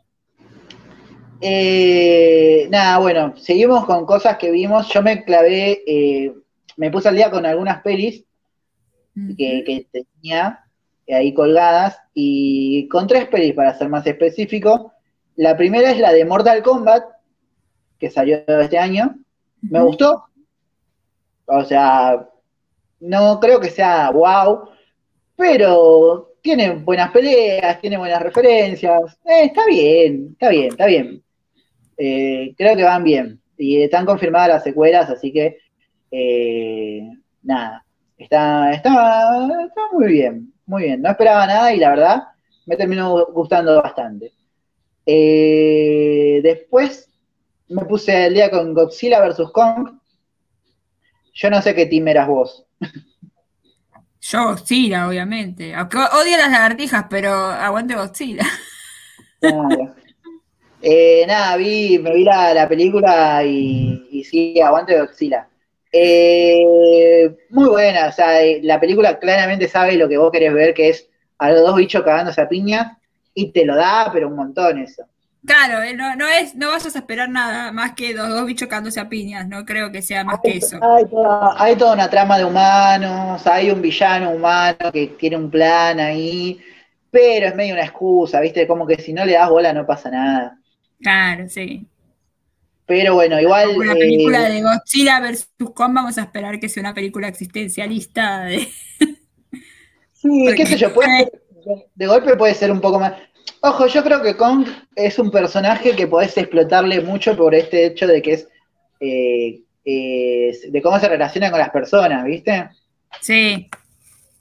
Eh, nada, bueno, seguimos con cosas que vimos. Yo me clavé, eh, me puse al día con algunas pelis que, que tenía ahí colgadas y con tres pelis para ser más específico. La primera es la de Mortal Kombat, que salió este año. Me gustó. O sea, no creo que sea wow, pero tiene buenas peleas, tiene buenas referencias. Eh, está bien, está bien, está bien. Eh, creo que van bien. Y están confirmadas las secuelas, así que eh, nada, está, está, está muy bien, muy bien. No esperaba nada y la verdad me terminó gustando bastante. Eh, después me puse el día con Godzilla vs. Kong. Yo no sé qué team eras vos. <laughs> Yo Godzilla, obviamente. Aunque odio las lagartijas, pero aguante Godzilla. Claro. Eh, nada, vi, me vi la, la película y, y sí, aguante Godzilla. Eh, muy buena, o sea, eh, la película claramente sabe lo que vos querés ver, que es a los dos bichos cagándose a piña, y te lo da, pero un montón eso. Claro, eh, no, no es, no vayas a esperar nada más que los dos bichos cándose a piñas, no creo que sea más que eso. hay toda, hay toda una trama de humanos, hay un villano humano que tiene un plan ahí, pero es medio una excusa, ¿viste? Como que si no le das bola no pasa nada. Claro, sí. Pero bueno, igual. Una película de Godzilla vs. Kong, vamos a esperar que sea una película existencialista. De... <laughs> Sí, qué sé yo, puede, de golpe puede ser un poco más. Ojo, yo creo que Kong es un personaje que podés explotarle mucho por este hecho de que es. Eh, eh, de cómo se relaciona con las personas, ¿viste? Sí.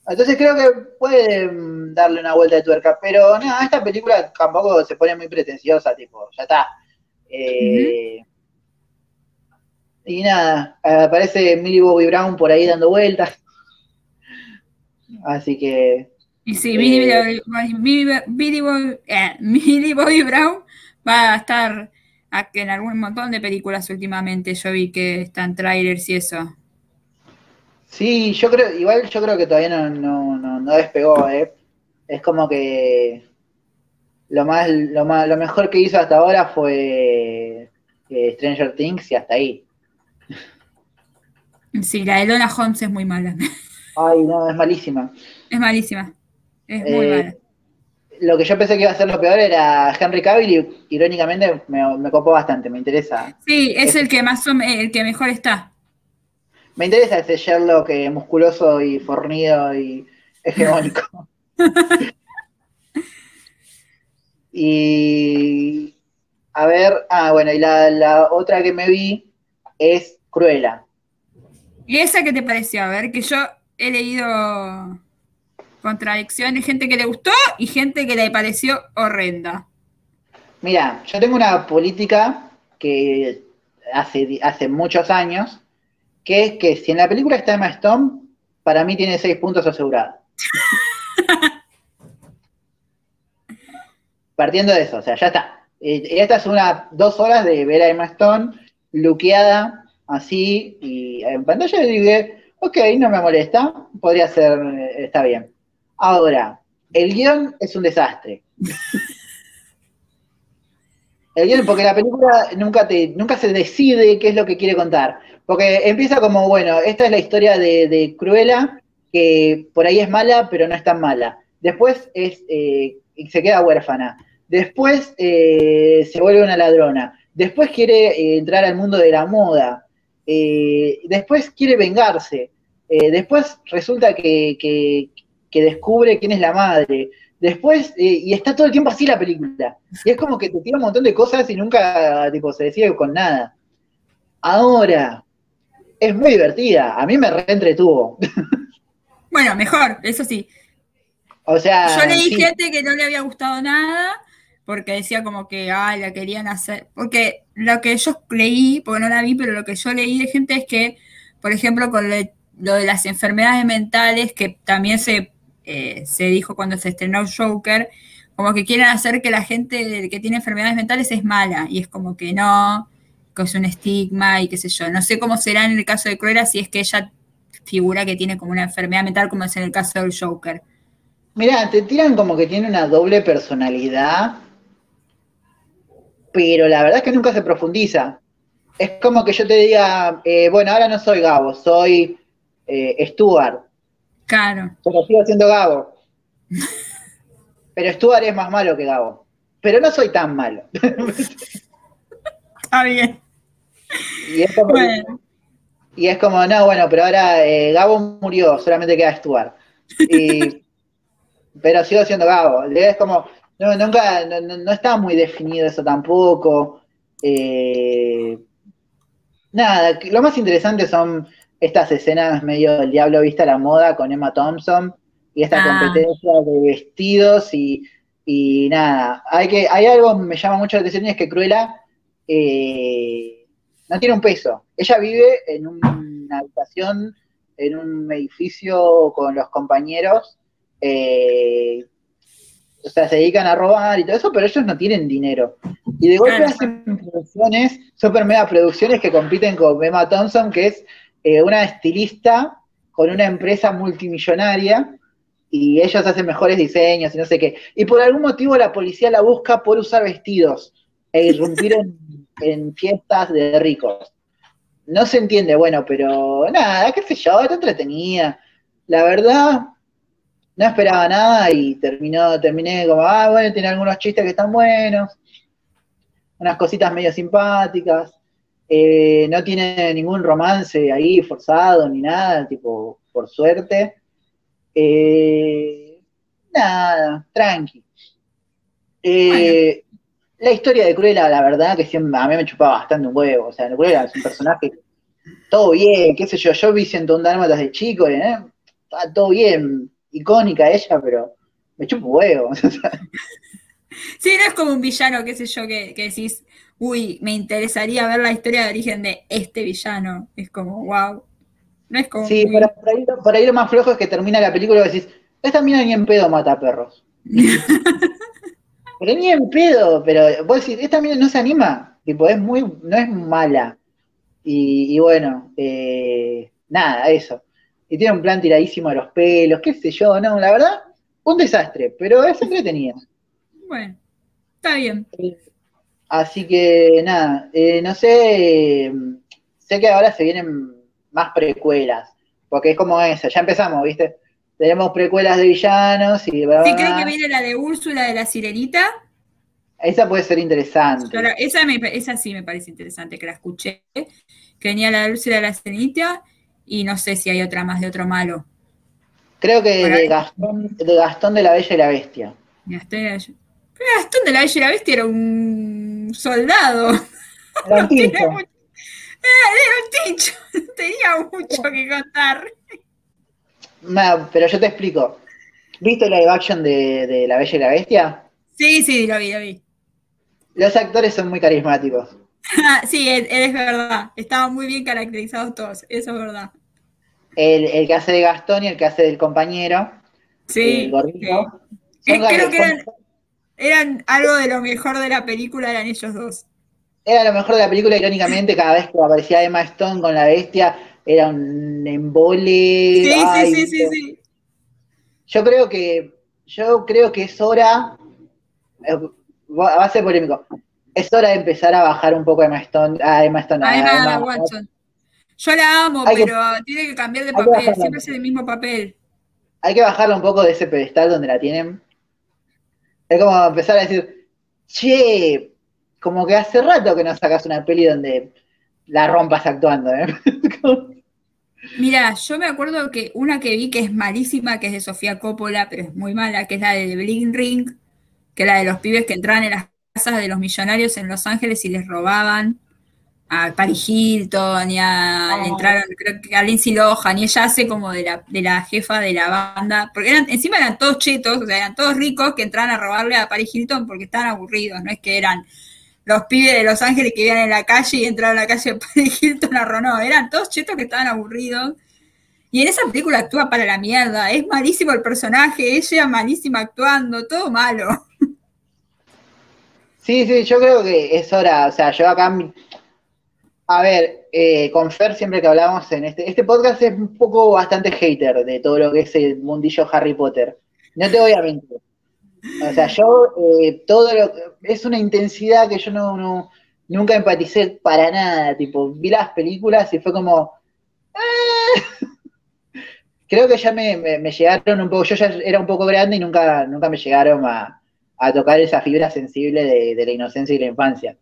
Entonces creo que puede mm, darle una vuelta de tuerca, pero no, esta película tampoco se pone muy pretenciosa, tipo, ya está. Eh, y nada, aparece Millie Bobby Brown por ahí dando vueltas. Así que. Y sí, Millie, eh, eh, <laughs> Bobby, Brown va a estar en algún montón de películas últimamente. Yo vi que están trailers y eso. Sí, yo creo, igual yo creo que todavía no, no, despegó, ¿eh? Es como que lo más, lo más, lo mejor que hizo hasta ahora fue eh, Stranger Things y hasta ahí. Sí, la de Lona Holmes es muy mala. Ay, no, es malísima. Es malísima. Es muy eh, mala. Lo que yo pensé que iba a ser lo peor era Henry Cavill y irónicamente me, me copó bastante, me interesa. Sí, es, el que más el que mejor está. Me interesa ese Sherlock eh, musculoso y fornido y hegemónico. <laughs> y a ver, ah, bueno, y la, la otra que me vi es Cruella. ¿Y esa qué te pareció? A ver, que yo he leído contradicciones, gente que le gustó y gente que le pareció horrenda. Mira, yo tengo una política que hace, hace muchos años, que es que si en la película está Emma Stone, para mí tiene seis puntos asegurados. <laughs> Partiendo de eso, o sea, ya está. Y esta es una dos horas de ver a Emma Stone luqueada así y en pantalla dije, ok, no me molesta, podría ser, eh, está bien. Ahora, el guion es un desastre. <laughs> Porque la película nunca, te, nunca se decide qué es lo que quiere contar. Porque empieza como, bueno, esta es la historia de, Cruella, que por ahí es mala, pero no es tan mala. Después es, eh, se queda huérfana. Después eh, se vuelve una ladrona. Después quiere entrar al mundo de la moda. Eh, después quiere vengarse, eh, después resulta que, descubre quién es la madre, después, eh, y está todo el tiempo así la película, y es como que te tira un montón de cosas y nunca tipo, se decide con nada. Ahora, es muy divertida, a mí me reentretuvo. <laughs> Bueno, mejor, eso sí. O sea, yo leí gente que no le había gustado nada porque decía como que, ah, la querían hacer, porque lo que yo leí, porque no la vi, pero lo que yo leí de gente es que, por ejemplo, con lo de las enfermedades mentales, que también se, eh, se dijo cuando se estrenó Joker, como que quieren hacer que la gente que tiene enfermedades mentales es mala, y es como que no, que es un estigma y qué sé yo. No sé cómo será en el caso de Cruella si es que ella figura que tiene como una enfermedad mental, como es en el caso del Joker. Mira, te tiran como que tiene una doble personalidad pero la verdad es que nunca se profundiza. Es como que yo te diga, eh, bueno, ahora no soy Gabo, soy eh, Stuart. Claro. Pero sigo siendo Gabo. pero Stuart es más malo que Gabo. Pero no soy tan malo. <laughs> Está bien. Y es como, y es como no, bueno, pero ahora eh, Gabo murió, solamente queda Stuart. <laughs> pero sigo siendo Gabo. Es como, no, nunca, no, no está muy definido eso tampoco. Eh, nada, lo más interesante son estas escenas medio del diablo vista a la moda con Emma Thompson y esta ah. competencia de vestidos y, nada. Hay que, hay algo que me llama mucho la atención y es que Cruella eh, no tiene un peso. Ella vive en una habitación, en un edificio con los compañeros. Eh, o sea, se dedican a robar y todo eso, pero ellos no tienen dinero. Y de golpe hacen producciones, super mega producciones que compiten con Emma Thompson, que es eh, una estilista con una empresa multimillonaria, y ellos hacen mejores diseños y no sé qué. Y por algún motivo la policía la busca por usar vestidos e irrumpir en, fiestas de ricos. No se entiende, bueno, pero nada, qué sé yo, está entretenida. La verdad, no esperaba nada y terminó, terminé como, ah, bueno, tiene algunos chistes que están buenos, unas cositas medio simpáticas, eh, no tiene ningún romance ahí forzado ni nada, tipo, por suerte. Eh, nada, tranqui. Eh, la historia de Cruella, la verdad, que siempre, a mí me chupaba bastante un huevo. O sea, Cruella es un personaje, todo bien, qué sé yo. Yo vi un Dálmatas de chico, ¿eh? Está todo bien, icónica ella, pero me chupa un huevo. <laughs> sí, no es como un villano, qué sé yo, que, decís, uy, me interesaría ver la historia de origen de este villano. Es como, wow. No es como. Sí, por, ahí, lo más flojo es que termina la película y decís, esta mina ni en pedo mata perros. <laughs> pero ni en pedo, pero vos decís, esta mina no se anima. Tipo, es muy, no es mala. Y, bueno, eh, nada, eso y tiene un plan tiradísimo de los pelos, qué sé yo, no, la verdad, un desastre, pero es entretenida. Bueno, está bien. Así que nada, eh, no sé, sé que ahora se vienen más precuelas, porque es como esa, ya empezamos, ¿viste? Tenemos precuelas de villanos y... ¿Sí creen que viene la de Úrsula de la Sirenita? Esa puede ser interesante. esa, esa sí me parece interesante, que la escuché, que venía la de Úrsula de la Sirenita y no sé si hay otra más de otro malo. Creo que de, Gastón, de Gastón de la Bella y la Bestia. Gastón de la, Bella. Gastón de la Bella y la Bestia era un soldado. <laughs> Era un tincho. era, un tincho. Tenía mucho que contar. No, pero yo te explico. ¿Viste la live action de, de La Bella y la Bestia? Sí, sí, lo vi, lo vi. Los actores son muy carismáticos. <laughs> sí, es, verdad. Estaban muy bien caracterizados todos, eso es verdad. El, que hace de Gastón y el que hace del compañero. Sí. El gordito. creo que eran, algo de lo mejor de la película, eran ellos dos. Era lo mejor de la película, irónicamente, cada vez que aparecía Emma Stone con la bestia, era un embole. Sí, sí, sí, sí, sí. Yo creo que, yo creo que es hora, eh, va a ser polémico, es hora de empezar a bajar un poco a Emma Stone. A Emma Stone a Watson. Yo la amo, pero tiene que cambiar de papel, siempre es el mismo papel. Hay que bajarla un poco de ese pedestal donde la tienen. Es como empezar a decir, che, como que hace rato que no sacas una peli donde la rompas actuando, ¿eh? <laughs> Mira, yo me acuerdo que una que vi que es malísima, que es de Sofía Coppola, pero es muy mala, que es la de Bling Ring, que es la de los pibes que entraban en las de los millonarios en Los Ángeles y les robaban a Paris Hilton y a, entraron, creo que a Lindsay Lohan y ella hace como de la, de la jefa de la banda, porque eran, encima eran todos chetos, o sea, eran todos ricos que entraban a robarle a Paris Hilton porque estaban aburridos, no es que eran los pibes de Los Ángeles que vivían en la calle y entraron a la calle de Paris <laughs> Hilton a no, eran todos chetos que estaban aburridos. Y en esa película actúa para la mierda, es malísimo el personaje, ella malísima actuando, todo malo. Sí, sí, yo creo que es hora, o sea, yo acá, a ver, eh, con Fer siempre que hablamos en este, este podcast es un poco bastante hater de todo lo que es el mundillo Harry Potter. No te voy a mentir. O sea, yo, eh, todo lo es una intensidad que yo no, nunca empaticé para nada, tipo, vi las películas y fue como, ah". creo que ya me, llegaron un poco, yo ya era un poco grande y nunca, nunca me llegaron a tocar esa fibra sensible de, la inocencia y la infancia.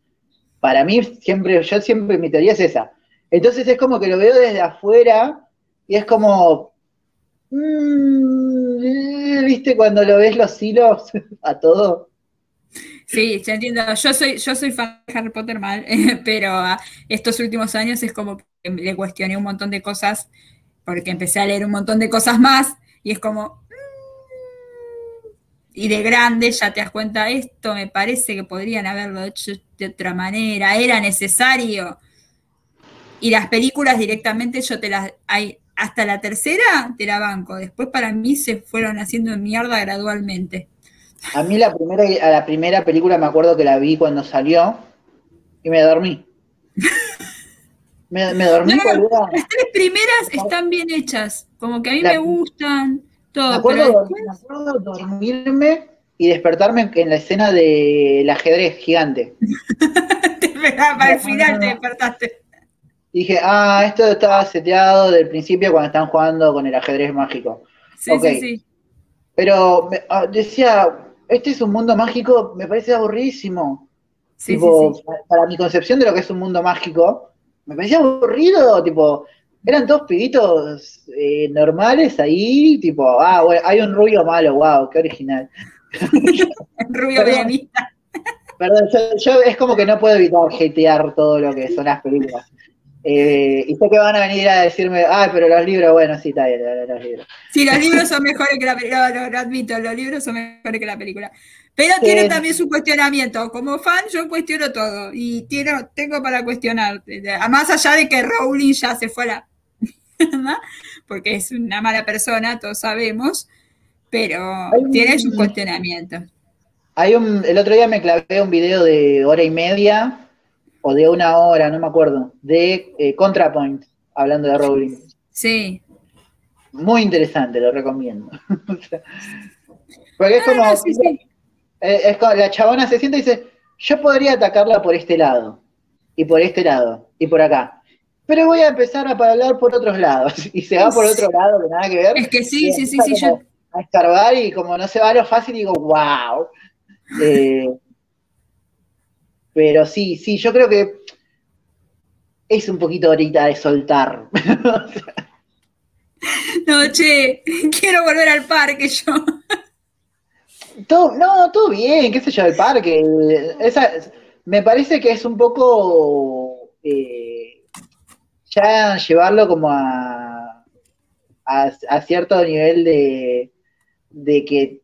Para mí, siempre, yo siempre, mi teoría es esa. Entonces es como que lo veo desde afuera y es como, mm, ¿viste? Cuando lo ves los hilos <laughs> a todo. Sí, ya entiendo. Yo soy, yo soy fan de Harry Potter mal, <laughs> pero estos últimos años es como que le cuestioné un montón de cosas, porque empecé a leer un montón de cosas más, y es como, y de grande ya te das cuenta, esto me parece que podrían haberlo hecho de otra manera, era necesario. Y las películas directamente yo te las, hay, hasta la tercera te la banco, después para mí se fueron haciendo mierda gradualmente. A mí la primera, a la primera película me acuerdo que la vi cuando salió y me dormí. <laughs> me, dormí. las tres primeras están bien hechas, como que a mí me gustan me, acuerdo, dormirme y despertarme en la escena del ajedrez gigante. <laughs> para el final te despertaste. Dije, ah, esto estaba seteado del principio cuando están jugando con el ajedrez mágico. Sí, sí, sí. Pero me- ah, decía, este es un mundo mágico, me parece aburridísimo. Sí, tipo, sí, sí. pa- para mi concepción de lo que es un mundo mágico, me parecía aburrido, tipo, eran todos pibitos eh, normales ahí, tipo, ah, bueno, hay un rubio malo, wow, qué original. <laughs> Rubio menemista. Perdón, yo, yo es como que no puedo evitar hatear todo lo que son las películas. Eh, y sé que van a venir a decirme, ah, pero los libros, bueno, sí, está bien, los- los libros. Sí, los libros son mejores que la película, lo, lo admito, los libros son mejores que la película. Pero Sí. tiene también su cuestionamiento. Como fan, yo cuestiono todo y tiene- tengo para cuestionar. Más allá de que Rowling ya se fue a la. ¿No? porque es una mala persona, todos sabemos, pero Hay un- tiene su cuestionamiento. Hay un, el otro día me clavé un video de hora y media, o de una hora, no me acuerdo, de eh, ContraPoint, hablando de Rowling. Sí. Muy interesante, lo recomiendo. <laughs> Porque es Ah, como, no, sí, sí. eh, es como- la chabona se sienta y dice, yo podría atacarla por este lado, y por este lado, y por acá. Pero voy a empezar a hablar por otros lados. <laughs> Y se va por otro lado, que nada que ver. Es que sí, sí, sí, sí. Yo, A escarbar y como no se va a lo fácil, digo, wow. Eh, pero sí, sí, yo creo que es un poquito ahorita de soltar. <laughs> no, che, quiero volver al parque yo. Todo, no, todo bien, qué sé yo, el parque. Esa, me parece que es un poco eh, ya llevarlo como a, a, a cierto nivel de, de que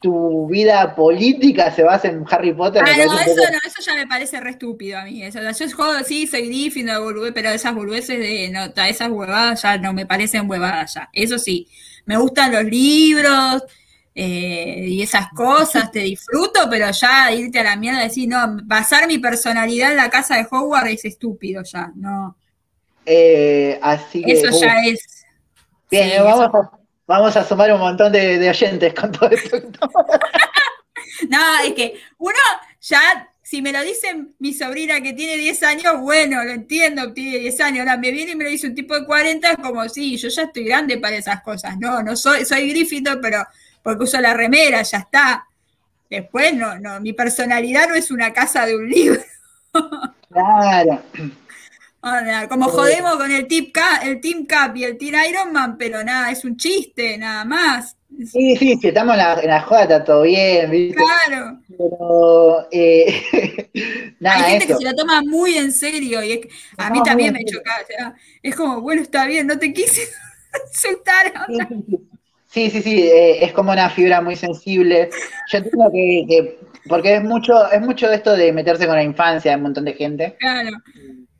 tu vida política se basa en Harry Potter. Ah, no, eso poco- no, eso ya me parece re estúpido a mí. Eso, yo juego, sí, soy Gryffindor, pero esas boludeces de no, ta- esas huevadas ya no me parecen huevadas ya. Eso sí, me gustan los libros eh, y esas cosas, te disfruto, pero ya irte a la mierda y decir, no, basar mi personalidad en la casa de Hogwarts es estúpido ya, no. Eh, así que, Eso uh, ya es. bien, sí, vamos, eso- vamos a sumar un montón de, de oyentes con todo esto. <laughs> No, es que uno ya, si me lo dicen mi sobrina que tiene 10 años, bueno, lo entiendo, tiene 10 años. Ahora me viene y me lo dice un tipo de 40, es como, sí, yo ya estoy grande para esas cosas. No, no soy, soy Gryffindor, pero porque uso la remera, ya está. Después, no, no, mi personalidad no es una casa de un libro. Claro. <laughs> Como jodemos con el, tip Cap, el Team Cap y el Team Iron Man, pero nada, es un chiste, nada más. Sí, sí, si estamos en la, en la joda está todo bien, ¿viste? Claro. Pero, eh, <laughs> nada, Hay gente eso. que se lo toma muy en serio y es que a mí también me choca. o sea, es como, bueno, está bien, no te quise <laughs> insultar. Sí, sí, sí. Sí, sí, sí, eh, es como una fibra muy sensible. Yo entiendo que, que- porque es mucho, es mucho de esto de meterse con la infancia de un montón de gente. Claro.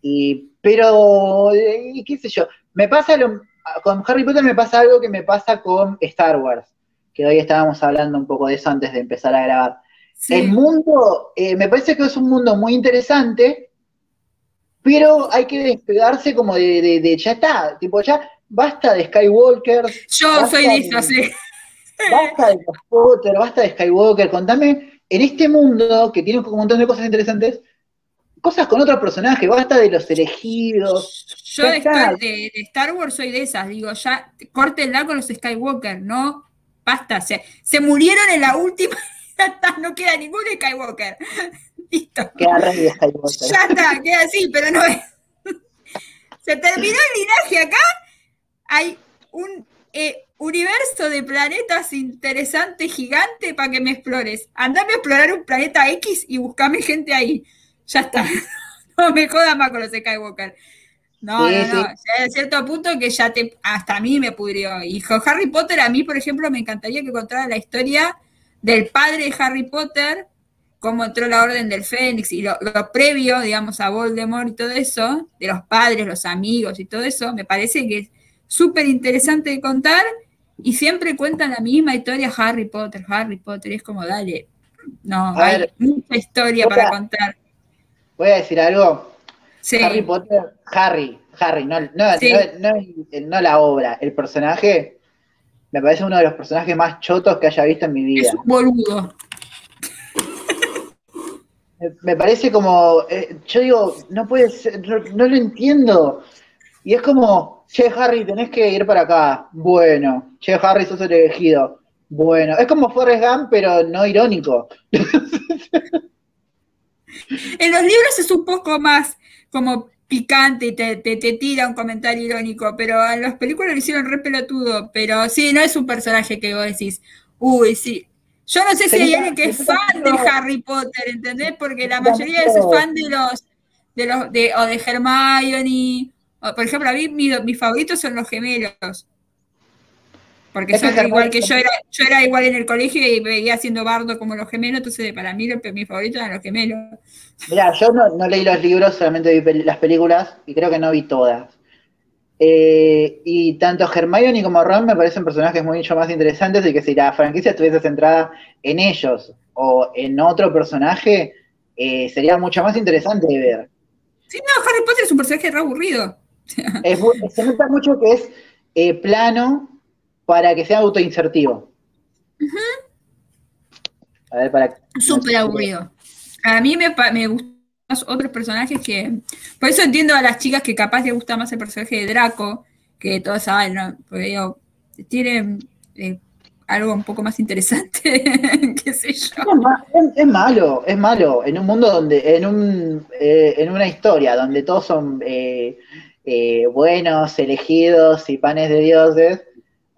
Y, pero, eh, y qué sé yo, me pasa lo, con Harry Potter me pasa algo que me pasa con Star Wars, que hoy estábamos hablando un poco de eso antes de empezar a grabar. Sí. El mundo, eh, me parece que es un mundo muy interesante, pero hay que despegarse como de, de- de- ya está, tipo, ya basta de Skywalker, Yo soy de esas, sí. basta de Potter, basta de Skywalker, contame, en este mundo que tiene un montón de cosas interesantes, cosas con otros personajes, basta de los elegidos, Yo de Star Wars soy de esas, digo, ya córtenla con los Skywalker, no, basta, se, se murieron en la última, ya está, no queda ningún Skywalker. <laughs> Listo. queda rey Skywalker. Ya está, queda así, pero no es. <laughs> Se terminó el linaje acá. Hay un eh, universo de planetas interesante, gigante, para que me explores. Andame a explorar un planeta X y buscame gente ahí. Ya está. <laughs> No me jodas más con los Skywalker. No, Sí, no, sí. no. Ya A cierto punto que ya te. Hasta a mí me pudrió. Y Harry Potter, a mí, por ejemplo, me encantaría que contara la historia del padre de Harry Potter, cómo entró la Orden del Fénix y lo, lo previo, digamos, a Voldemort y todo eso, de los padres, los amigos y todo eso, me parece que es súper interesante de contar y siempre cuentan la misma historia Harry Potter, Harry Potter, es como, dale, no, A hay ver, mucha historia para contar. Voy a decir algo, Sí, Harry Potter, Harry, Harry, no, no, Sí. no, no- no la obra, el personaje, me parece uno de los personajes más chotos que haya visto en mi vida. es un boludo. Me, me parece como, eh, yo digo, no puede ser, no, no lo entiendo. Y es como, che, Harry, tenés que ir para acá. Bueno, che, Harry, sos el elegido. Bueno, es como Forrest Gump, pero no irónico. <laughs> En los libros es un poco más como picante y te, te, te tira un comentario irónico, pero en las películas lo hicieron re pelotudo, pero sí, no es un personaje que vos decís, uy, sí. Yo no sé si hay alguien que es fan de Harry Potter, ¿entendés? Porque la mayoría es fan de los, de los, de, o de Hermione, o, por ejemplo, a mí mis, mis favoritos son los gemelos. Porque Es que son igual que yo era, yo era igual en el colegio y veía haciendo bardo como los gemelos, entonces para mí los, mis favoritos eran los gemelos. Mirá, yo no, no leí los libros, solamente vi las películas y creo que no vi todas. Eh, y tanto Hermione como Ron me parecen personajes mucho más interesantes y que si la franquicia estuviese centrada en ellos o en otro personaje, eh, sería mucho más interesante de ver. Sí, no, Harry Potter es un personaje re aburrido. Es se nota mucho que es eh, plano para que sea autoinsertivo. A ver, para Súper aburrido. A mí me, me gustan más otros personajes que. Por eso entiendo a las chicas que capaz les gusta más el personaje de Draco, que todos saben, ¿no? Porque digo, tiene eh, algo un poco más interesante, <laughs> qué sé yo. Es, ma- es- es malo, es malo. En un mundo donde, en un, eh, en una historia donde todos son eh, eh, buenos, elegidos y panes de dioses,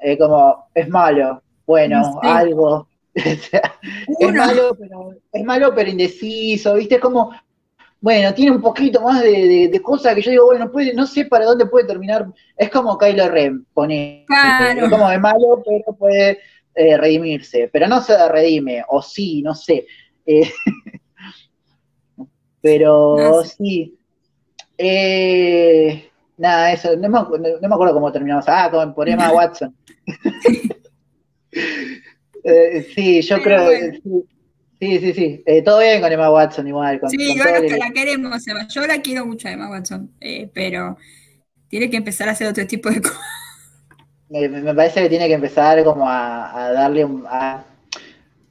es como, es malo. Bueno, Sí. algo. <laughs> Es malo, pero es malo, pero indeciso, ¿viste? Es como, bueno, tiene un poquito más de, de- de cosas que yo digo, bueno, puede, no sé para dónde puede terminar. Es como Kylo Ren, pone. Claro. Es como es malo, pero puede eh, redimirse. Pero no se redime, o sí, no sé. Eh, <laughs> pero No sé. sí. Eh, nada, eso, no me, no me acuerdo cómo terminamos. Ah, con, por Emma <laughs> Watson. <laughs> Eh, sí, yo Pero creo. bueno. Sí, sí, sí. sí. Eh, todo bien con Emma Watson, igual. Con, Sí, con yo el- la queremos, yo la quiero mucho a Emma Watson, eh, pero tiene que empezar a hacer otro tipo de <laughs> cosas. me, me parece que tiene que empezar como a, a darle un, a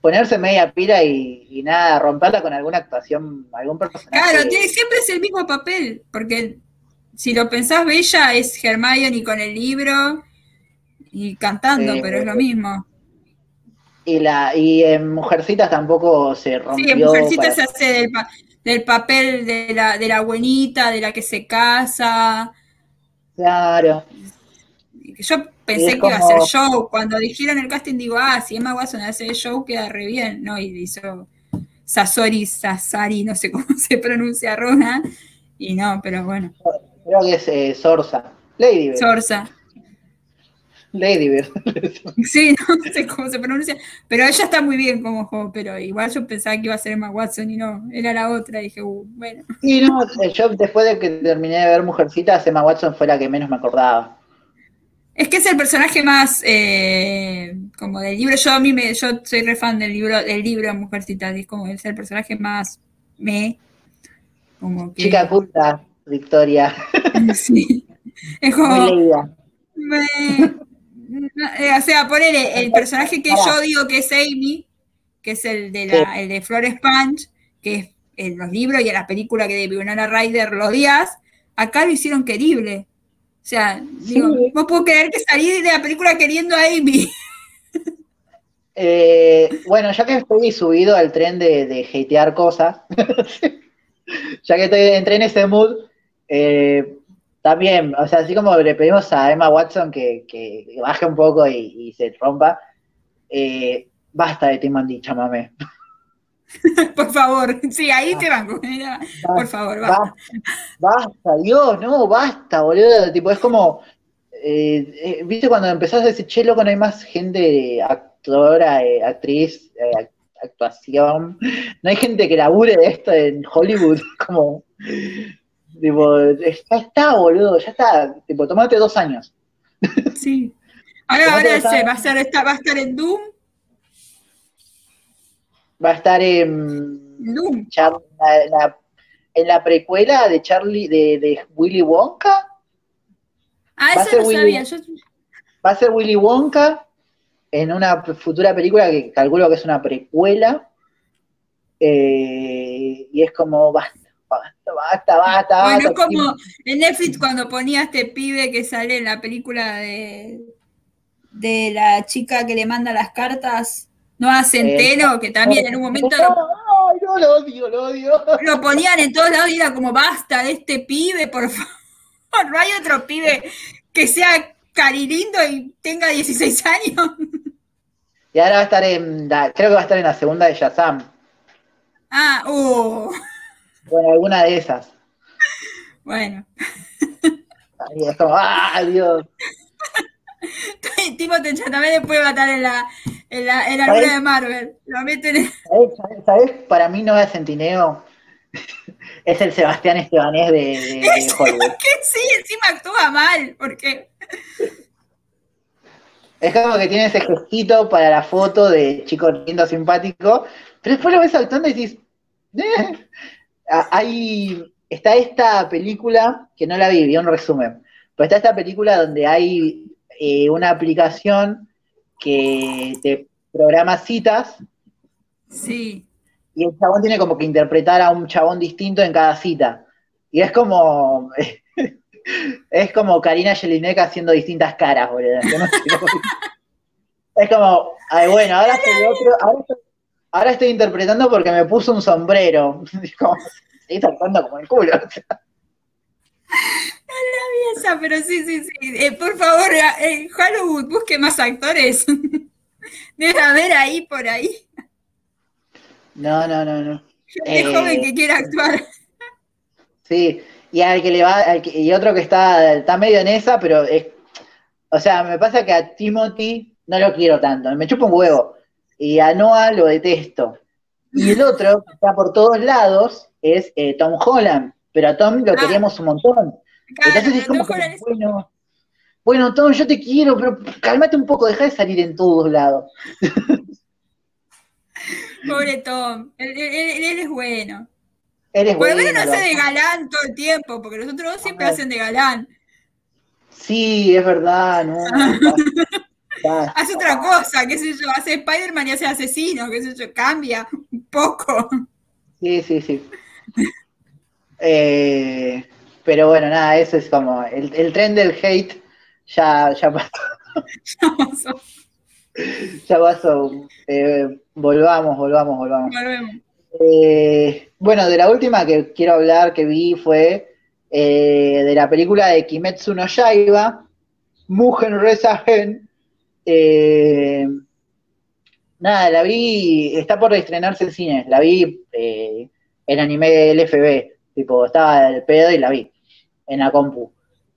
ponerse media pila y, y nada, romperla con alguna actuación, algún personaje. Claro, tiene- siempre es el mismo papel, porque si lo pensás, Bella es Hermione con el libro y cantando, Sí. pero es lo mismo. Y la y en Mujercitas tampoco se rompió. Sí, en Mujercita para- se hace del, pa- del papel de la, de la buenita, de la que se casa. Claro. Yo pensé que iba a ser show. Cuando dijeron el casting, digo, ah, si Emma Watson hace show, queda re bien, ¿no? Y hizo Sasori, Sasari, no sé <laughs> cómo se pronuncia Rona. Y no, pero bueno, Creo que es eh, Sorsa. Lady. Sorsa. Lady Bird. <laughs> Sí, no sé cómo se pronuncia, pero ella está muy bien como juego, pero igual yo pensaba que iba a ser Emma Watson y no, era la otra, y dije, uh, bueno. Sí, no, eh, yo después de que terminé de ver Mujercitas, Emma Watson fue la que menos me acordaba. Es que es el personaje más eh, como del libro, yo a mí me, yo soy re fan del libro, del libro Mujercita, es como es el personaje más me, como que Chica culta, Victoria. <laughs> sí. Es como me- eh, o sea, ponele el personaje que yo digo que es Amy, que es el de la, el de Flores Punch, que es en los libros y en la película que de Winona Ryder lo odias, acá lo hicieron querible. O sea, digo, Sí. no puedo creer que salí de la película queriendo a Amy. <laughs> Eh, bueno, ya que estoy subido al tren de, de hatear cosas, <laughs> ya que estoy, entré en ese mood, eh, también, o sea, así como le pedimos a Emma Watson que, que baje un poco y, y se rompa, eh, basta de Timothy Chamamé. <laughs> Por favor, sí, ahí te banco. Mira, Por favor. Basta, basta, Dios, no, basta, boludo. Tipo, es como, eh, viste cuando empezás a decir, che, loco, no hay más gente actora, eh, actriz, eh, act- actuación, no hay gente que labure de esto en Hollywood, <laughs> como, tipo, ya está, boludo, ya está, tipo, tomate dos años. Sí. <laughs> Ahora, ¿Cómo ahora sabes? va a estar, esta- va a estar en Doom. Va a estar en, Doom. Char- la- la- en la precuela de Charlie, de, de Willy Wonka, Ah, Va eso no Willy- sabía. Yo, Va a ser Willy Wonka en una futura película que calculo que es una precuela. eh, y es como, basta, basta, basta, basta. Bueno, es basta, como en Netflix cuando ponía este pibe que sale en la película de, de la chica que le manda las cartas, no a Centeno, que también en un momento lo, Ay, no, lo odio, lo odio. lo ponían en todos lados y era como, basta de este pibe, por favor. No hay otro pibe que sea carilindo y tenga 16 años. Y ahora va a estar en, la- creo que va a estar en la segunda de Shazam. Ah, uh, Bueno, alguna de esas. bueno. Y es como, ¡ah, Dios! <laughs> Timothy Chalamet después va a estar en la, en la, en la luna de Marvel. Lo meten en... ¿Sabes? Para mí no es Centineo. <laughs> Es el Sebastián Estebanés de, de- <laughs> de Hollywood. que sí, encima actúa mal, porque Es como que tiene ese gestito para la foto de chico lindo, simpático, pero después lo ves actuando y dices, "Eh". Ah, Hay, está esta película, que no la vi, vi un resumen, pero está esta película donde hay eh, una aplicación que te programa citas sí. y el chabón tiene como que interpretar a un chabón distinto en cada cita. Y es como. <laughs> Es como Karina Jelinek haciendo distintas caras, boludo. No sé <laughs> Es como, ay, bueno, ahora soy otro, ahora ahora estoy interpretando porque me puso un sombrero. <laughs> Estoy saltando como el culo. o sea. <laughs> Esa, pero sí, sí, sí. Eh, por favor, eh, Hollywood, busque más actores. <laughs> Debe haber ahí por ahí. No, no, no, no. Gente Eh, joven que quiera actuar. Sí, y al que le va, al que- y otro que está, está medio en esa, pero es, o sea, me pasa que a Timothy no lo quiero tanto, me chupa un huevo, y a Noah lo detesto. Y el otro, que está por todos lados, es eh, Tom Holland, pero a Tom lo Ah. queríamos un montón. Claro, Entonces es como que, bueno, bueno, Tom, yo te quiero, pero cálmate un poco, deja de salir en todos lados. <laughs> Pobre Tom. Él, él- él- él es bueno. Eres Por lo menos no hace de galán todo el tiempo, porque los otros dos siempre hacen de galán. Sí, es verdad, no. <laughs> basta. Hace otra cosa, qué sé yo, hace Spider-Man y hace asesino, qué sé yo, cambia un poco. Sí, sí, sí. Eh, pero bueno, nada, eso es como el, el tren del hate ya, ya pasó. <laughs> Ya pasó. Eh, volvamos, volvamos, volvamos. Volvemos. Eh, bueno, de la última que quiero hablar que vi fue eh, de la película de Kimetsu no Yaiba, Mugen Reza Gen. Eh, nada, la vi, está por estrenarse en cine, la vi eh, en anime LFB, tipo, estaba el pedo y la vi en la compu.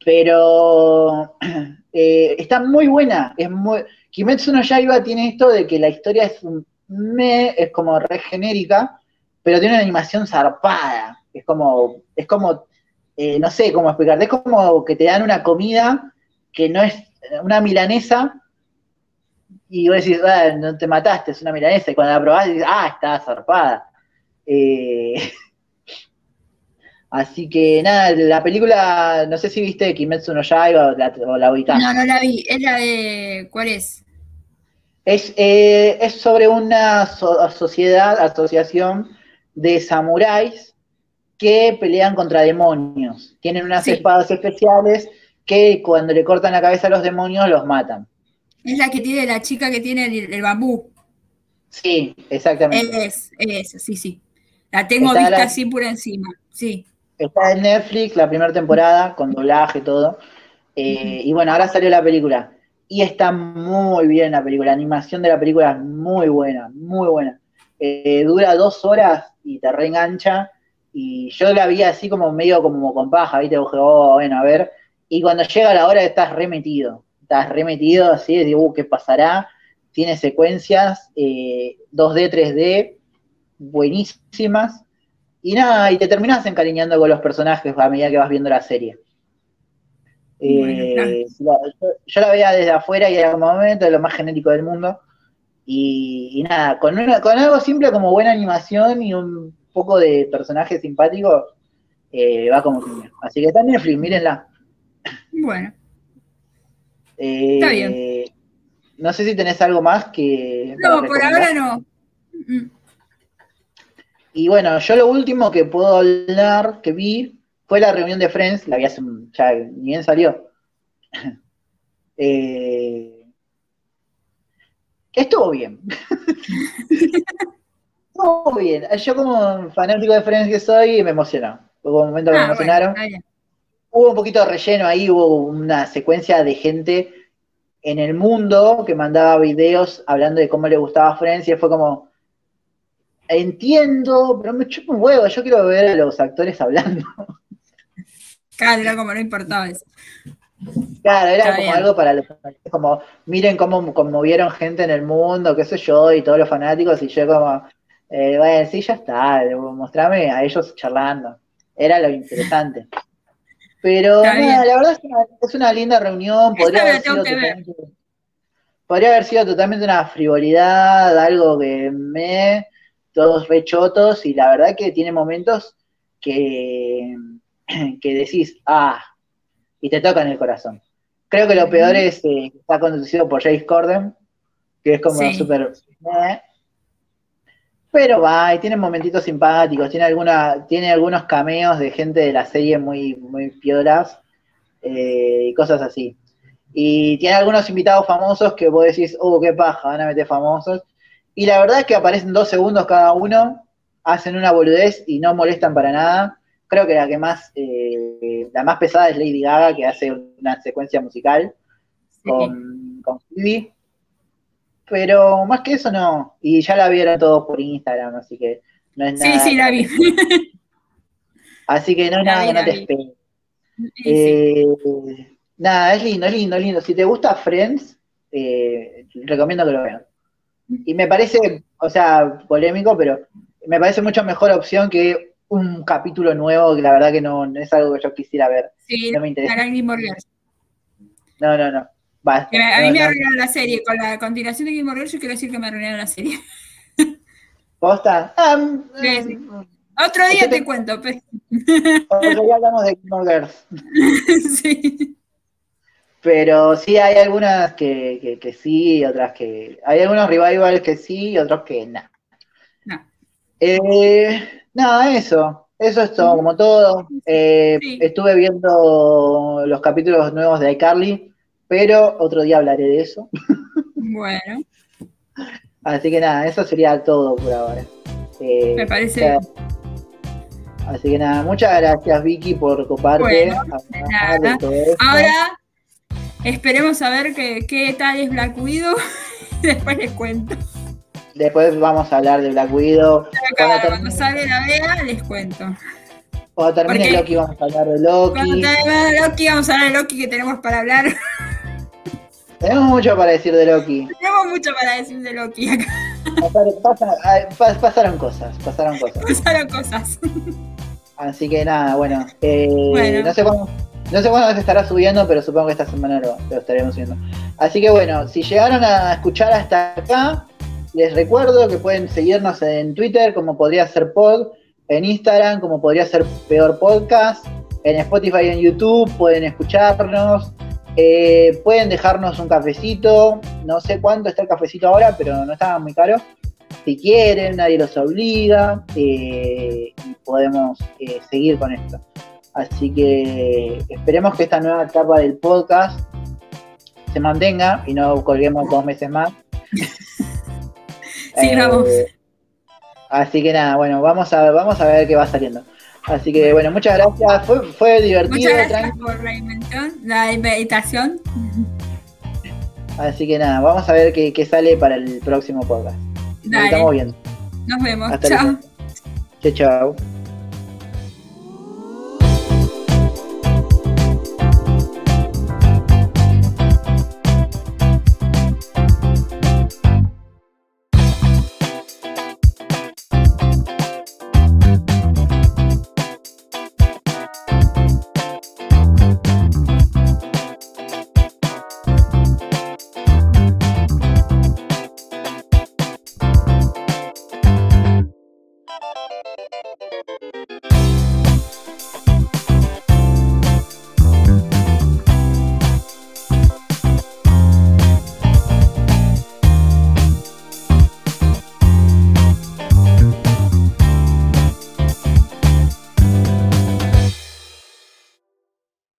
Pero <clears throat> eh, está muy buena, es muy... Kimetsu no Yaiba tiene esto de que la historia es un me, es como re genérica, pero tiene una animación zarpada. Es como, es como, eh, no sé cómo explicarte, es como que te dan una comida que no es una milanesa, y vos decís, ah, no te mataste, es una milanesa, y cuando la probás dices, ah, está zarpada. Eh, <laughs> así que nada, la película, no sé si viste Kimetsu no Yaiba o la, o la ubicás. No, no la vi. Es la de. ¿Cuál es? Es, eh, es sobre una so- sociedad, asociación de samuráis que pelean contra demonios. Tienen unas Sí. espadas especiales que cuando le cortan la cabeza a los demonios los matan. Es la que tiene la chica que tiene el, el bambú. Sí, exactamente. Es, es, sí, sí. La tengo Está vista la- así por encima. Sí. Está en Netflix la primera temporada con doblaje y todo. Eh, Y bueno, ahora salió la película. Y está muy bien la película. La animación de la película es muy buena, muy buena. Eh, dura dos horas y te reengancha. Y yo la vi así como medio como con paja, ¿viste? Dije, oh, bueno, a ver. Y cuando llega la hora estás remetido. Estás remetido así, de uh, ¿qué pasará? Tiene secuencias eh, 2D, 3D, buenísimas. Y nada, y te terminas encariñando con los personajes a medida que vas viendo la serie. Eh, Bueno, yo, yo la veía desde afuera y era como momento de lo más genérico del mundo. Y, y nada, con, una- con algo simple como buena animación y un poco de personajes simpáticos, eh, va como piña. Así que está en Netflix, mírenla. Bueno. Eh, Está bien. No sé si tenés algo más que. No, por ahora no. Y bueno, yo lo último que puedo hablar, que vi, fue la reunión de Friends, la vi hace, un- ya ni bien salió. <laughs> Eh, estuvo bien. <laughs> estuvo bien. Yo como fanático de Friends que soy, me emocionó. Hubo momentos que me Ah, emocionaron. Hubo un poquito de relleno ahí, hubo una secuencia de gente en el mundo que mandaba videos hablando de cómo le gustaba Friends y fue como, entiendo, pero me chupa un huevo, yo quiero ver a los actores hablando. <laughs> Claro, era como no importaba eso. Claro, era Está como bien. algo para los fanáticos, como miren cómo conmovieron gente en el mundo, qué sé yo, y todos los fanáticos, y yo como, eh, bueno, sí, ya está, mostrame a ellos charlando. Era lo interesante. Pero nada, la verdad es una, es una linda reunión, podría haber, sido totalmente, podría haber sido totalmente una frivolidad, algo que me, todos rechotos, y la verdad que tiene momentos que, <clears throat> que decís, ah, y te tocan el corazón. Creo que lo peor es eh, que está conducido por Jace Corden, que es como súper... eh. Pero va, y tiene momentitos simpáticos, tiene alguna, tiene algunos cameos de gente de la serie muy, muy piolas, eh, y cosas así. Y tiene algunos invitados famosos que vos decís, oh, qué paja, van a meter famosos. Y la verdad es que aparecen dos segundos cada uno, hacen una boludez y no molestan para nada. Creo que la que más, eh, la más pesada es Lady Gaga, que hace una secuencia musical Sí. con, con Phoebe. Pero más que eso no. Y ya la vieron todos por Instagram, así que no es Sí, nada. sí, la vi. Así que no es nada que no te. Sí, sí. Eh, nada, es lindo, es lindo, es lindo. Si te gusta Friends, eh, recomiendo que lo vean. Y me parece, o sea, polémico, pero me parece mucho mejor opción que un capítulo nuevo, que la verdad que no, no es algo que yo quisiera ver. Sí, no me interesa. No, no, no. Basta. A No, mí me no. arruinaron la serie. Con la continuación de Gilmore Girls, yo quiero decir que me arruinaron la serie. ¿Posta? Ah, Sí, sí. mm, Otro día te- te cuento. pe- otro día hablamos de Gilmore Girls. <laughs> sí. Pero sí hay algunas que, que, que sí, y otras que. Hay algunos revivals que sí y otros que no. No. Eh, nada, eso. Eso es todo, como todo. Eh, Sí. Estuve viendo los capítulos nuevos de iCarly, pero otro día hablaré de eso. Bueno, Así que nada, eso sería todo por ahora. Eh, me parece o sea, Así que nada, muchas gracias Vicky por coparte. Bueno, a de hablar de nada. todo esto. Ahora esperemos a ver qué, qué tal es Black Widow. <laughs> Después les cuento. Después vamos a hablar de Black Widow. Cuando Cuando, salga la vea, les cuento. cuando termine Loki vamos a hablar de Cuando Loki. termine Loki, vamos a hablar de Loki que tenemos para hablar. Tenemos mucho para decir de Loki. tenemos mucho para decir de Loki acá. Pasaron, pasa- ah, pasaron cosas, pasaron cosas. Pasaron cosas. Así que nada, bueno. eh, Bueno. No sé cuándo. No sé cuándo se estará subiendo, pero supongo que esta semana lo, lo estaremos subiendo. Así que bueno, si llegaron a escuchar hasta acá, les recuerdo que pueden seguirnos en Twitter como podría ser pod, en Instagram como podría ser peor podcast, en Spotify y en YouTube pueden escucharnos, eh, pueden dejarnos un cafecito, no sé cuánto está el cafecito ahora, pero no está muy caro. Si quieren, nadie los obliga eh, y podemos eh, seguir con esto. Así que esperemos que esta nueva etapa del podcast se mantenga y no colguemos dos meses más. <laughs> Sí, vamos. Así que nada, bueno, vamos a, vamos a ver qué va saliendo. Así que bueno, muchas gracias. Fue, fue divertido. Muchas gracias por la invitación. La invitación. Así que nada, vamos a ver qué, qué sale para el próximo podcast. Nos Dale. estamos viendo. Nos vemos. Hasta Chao. luego. Chao, chao.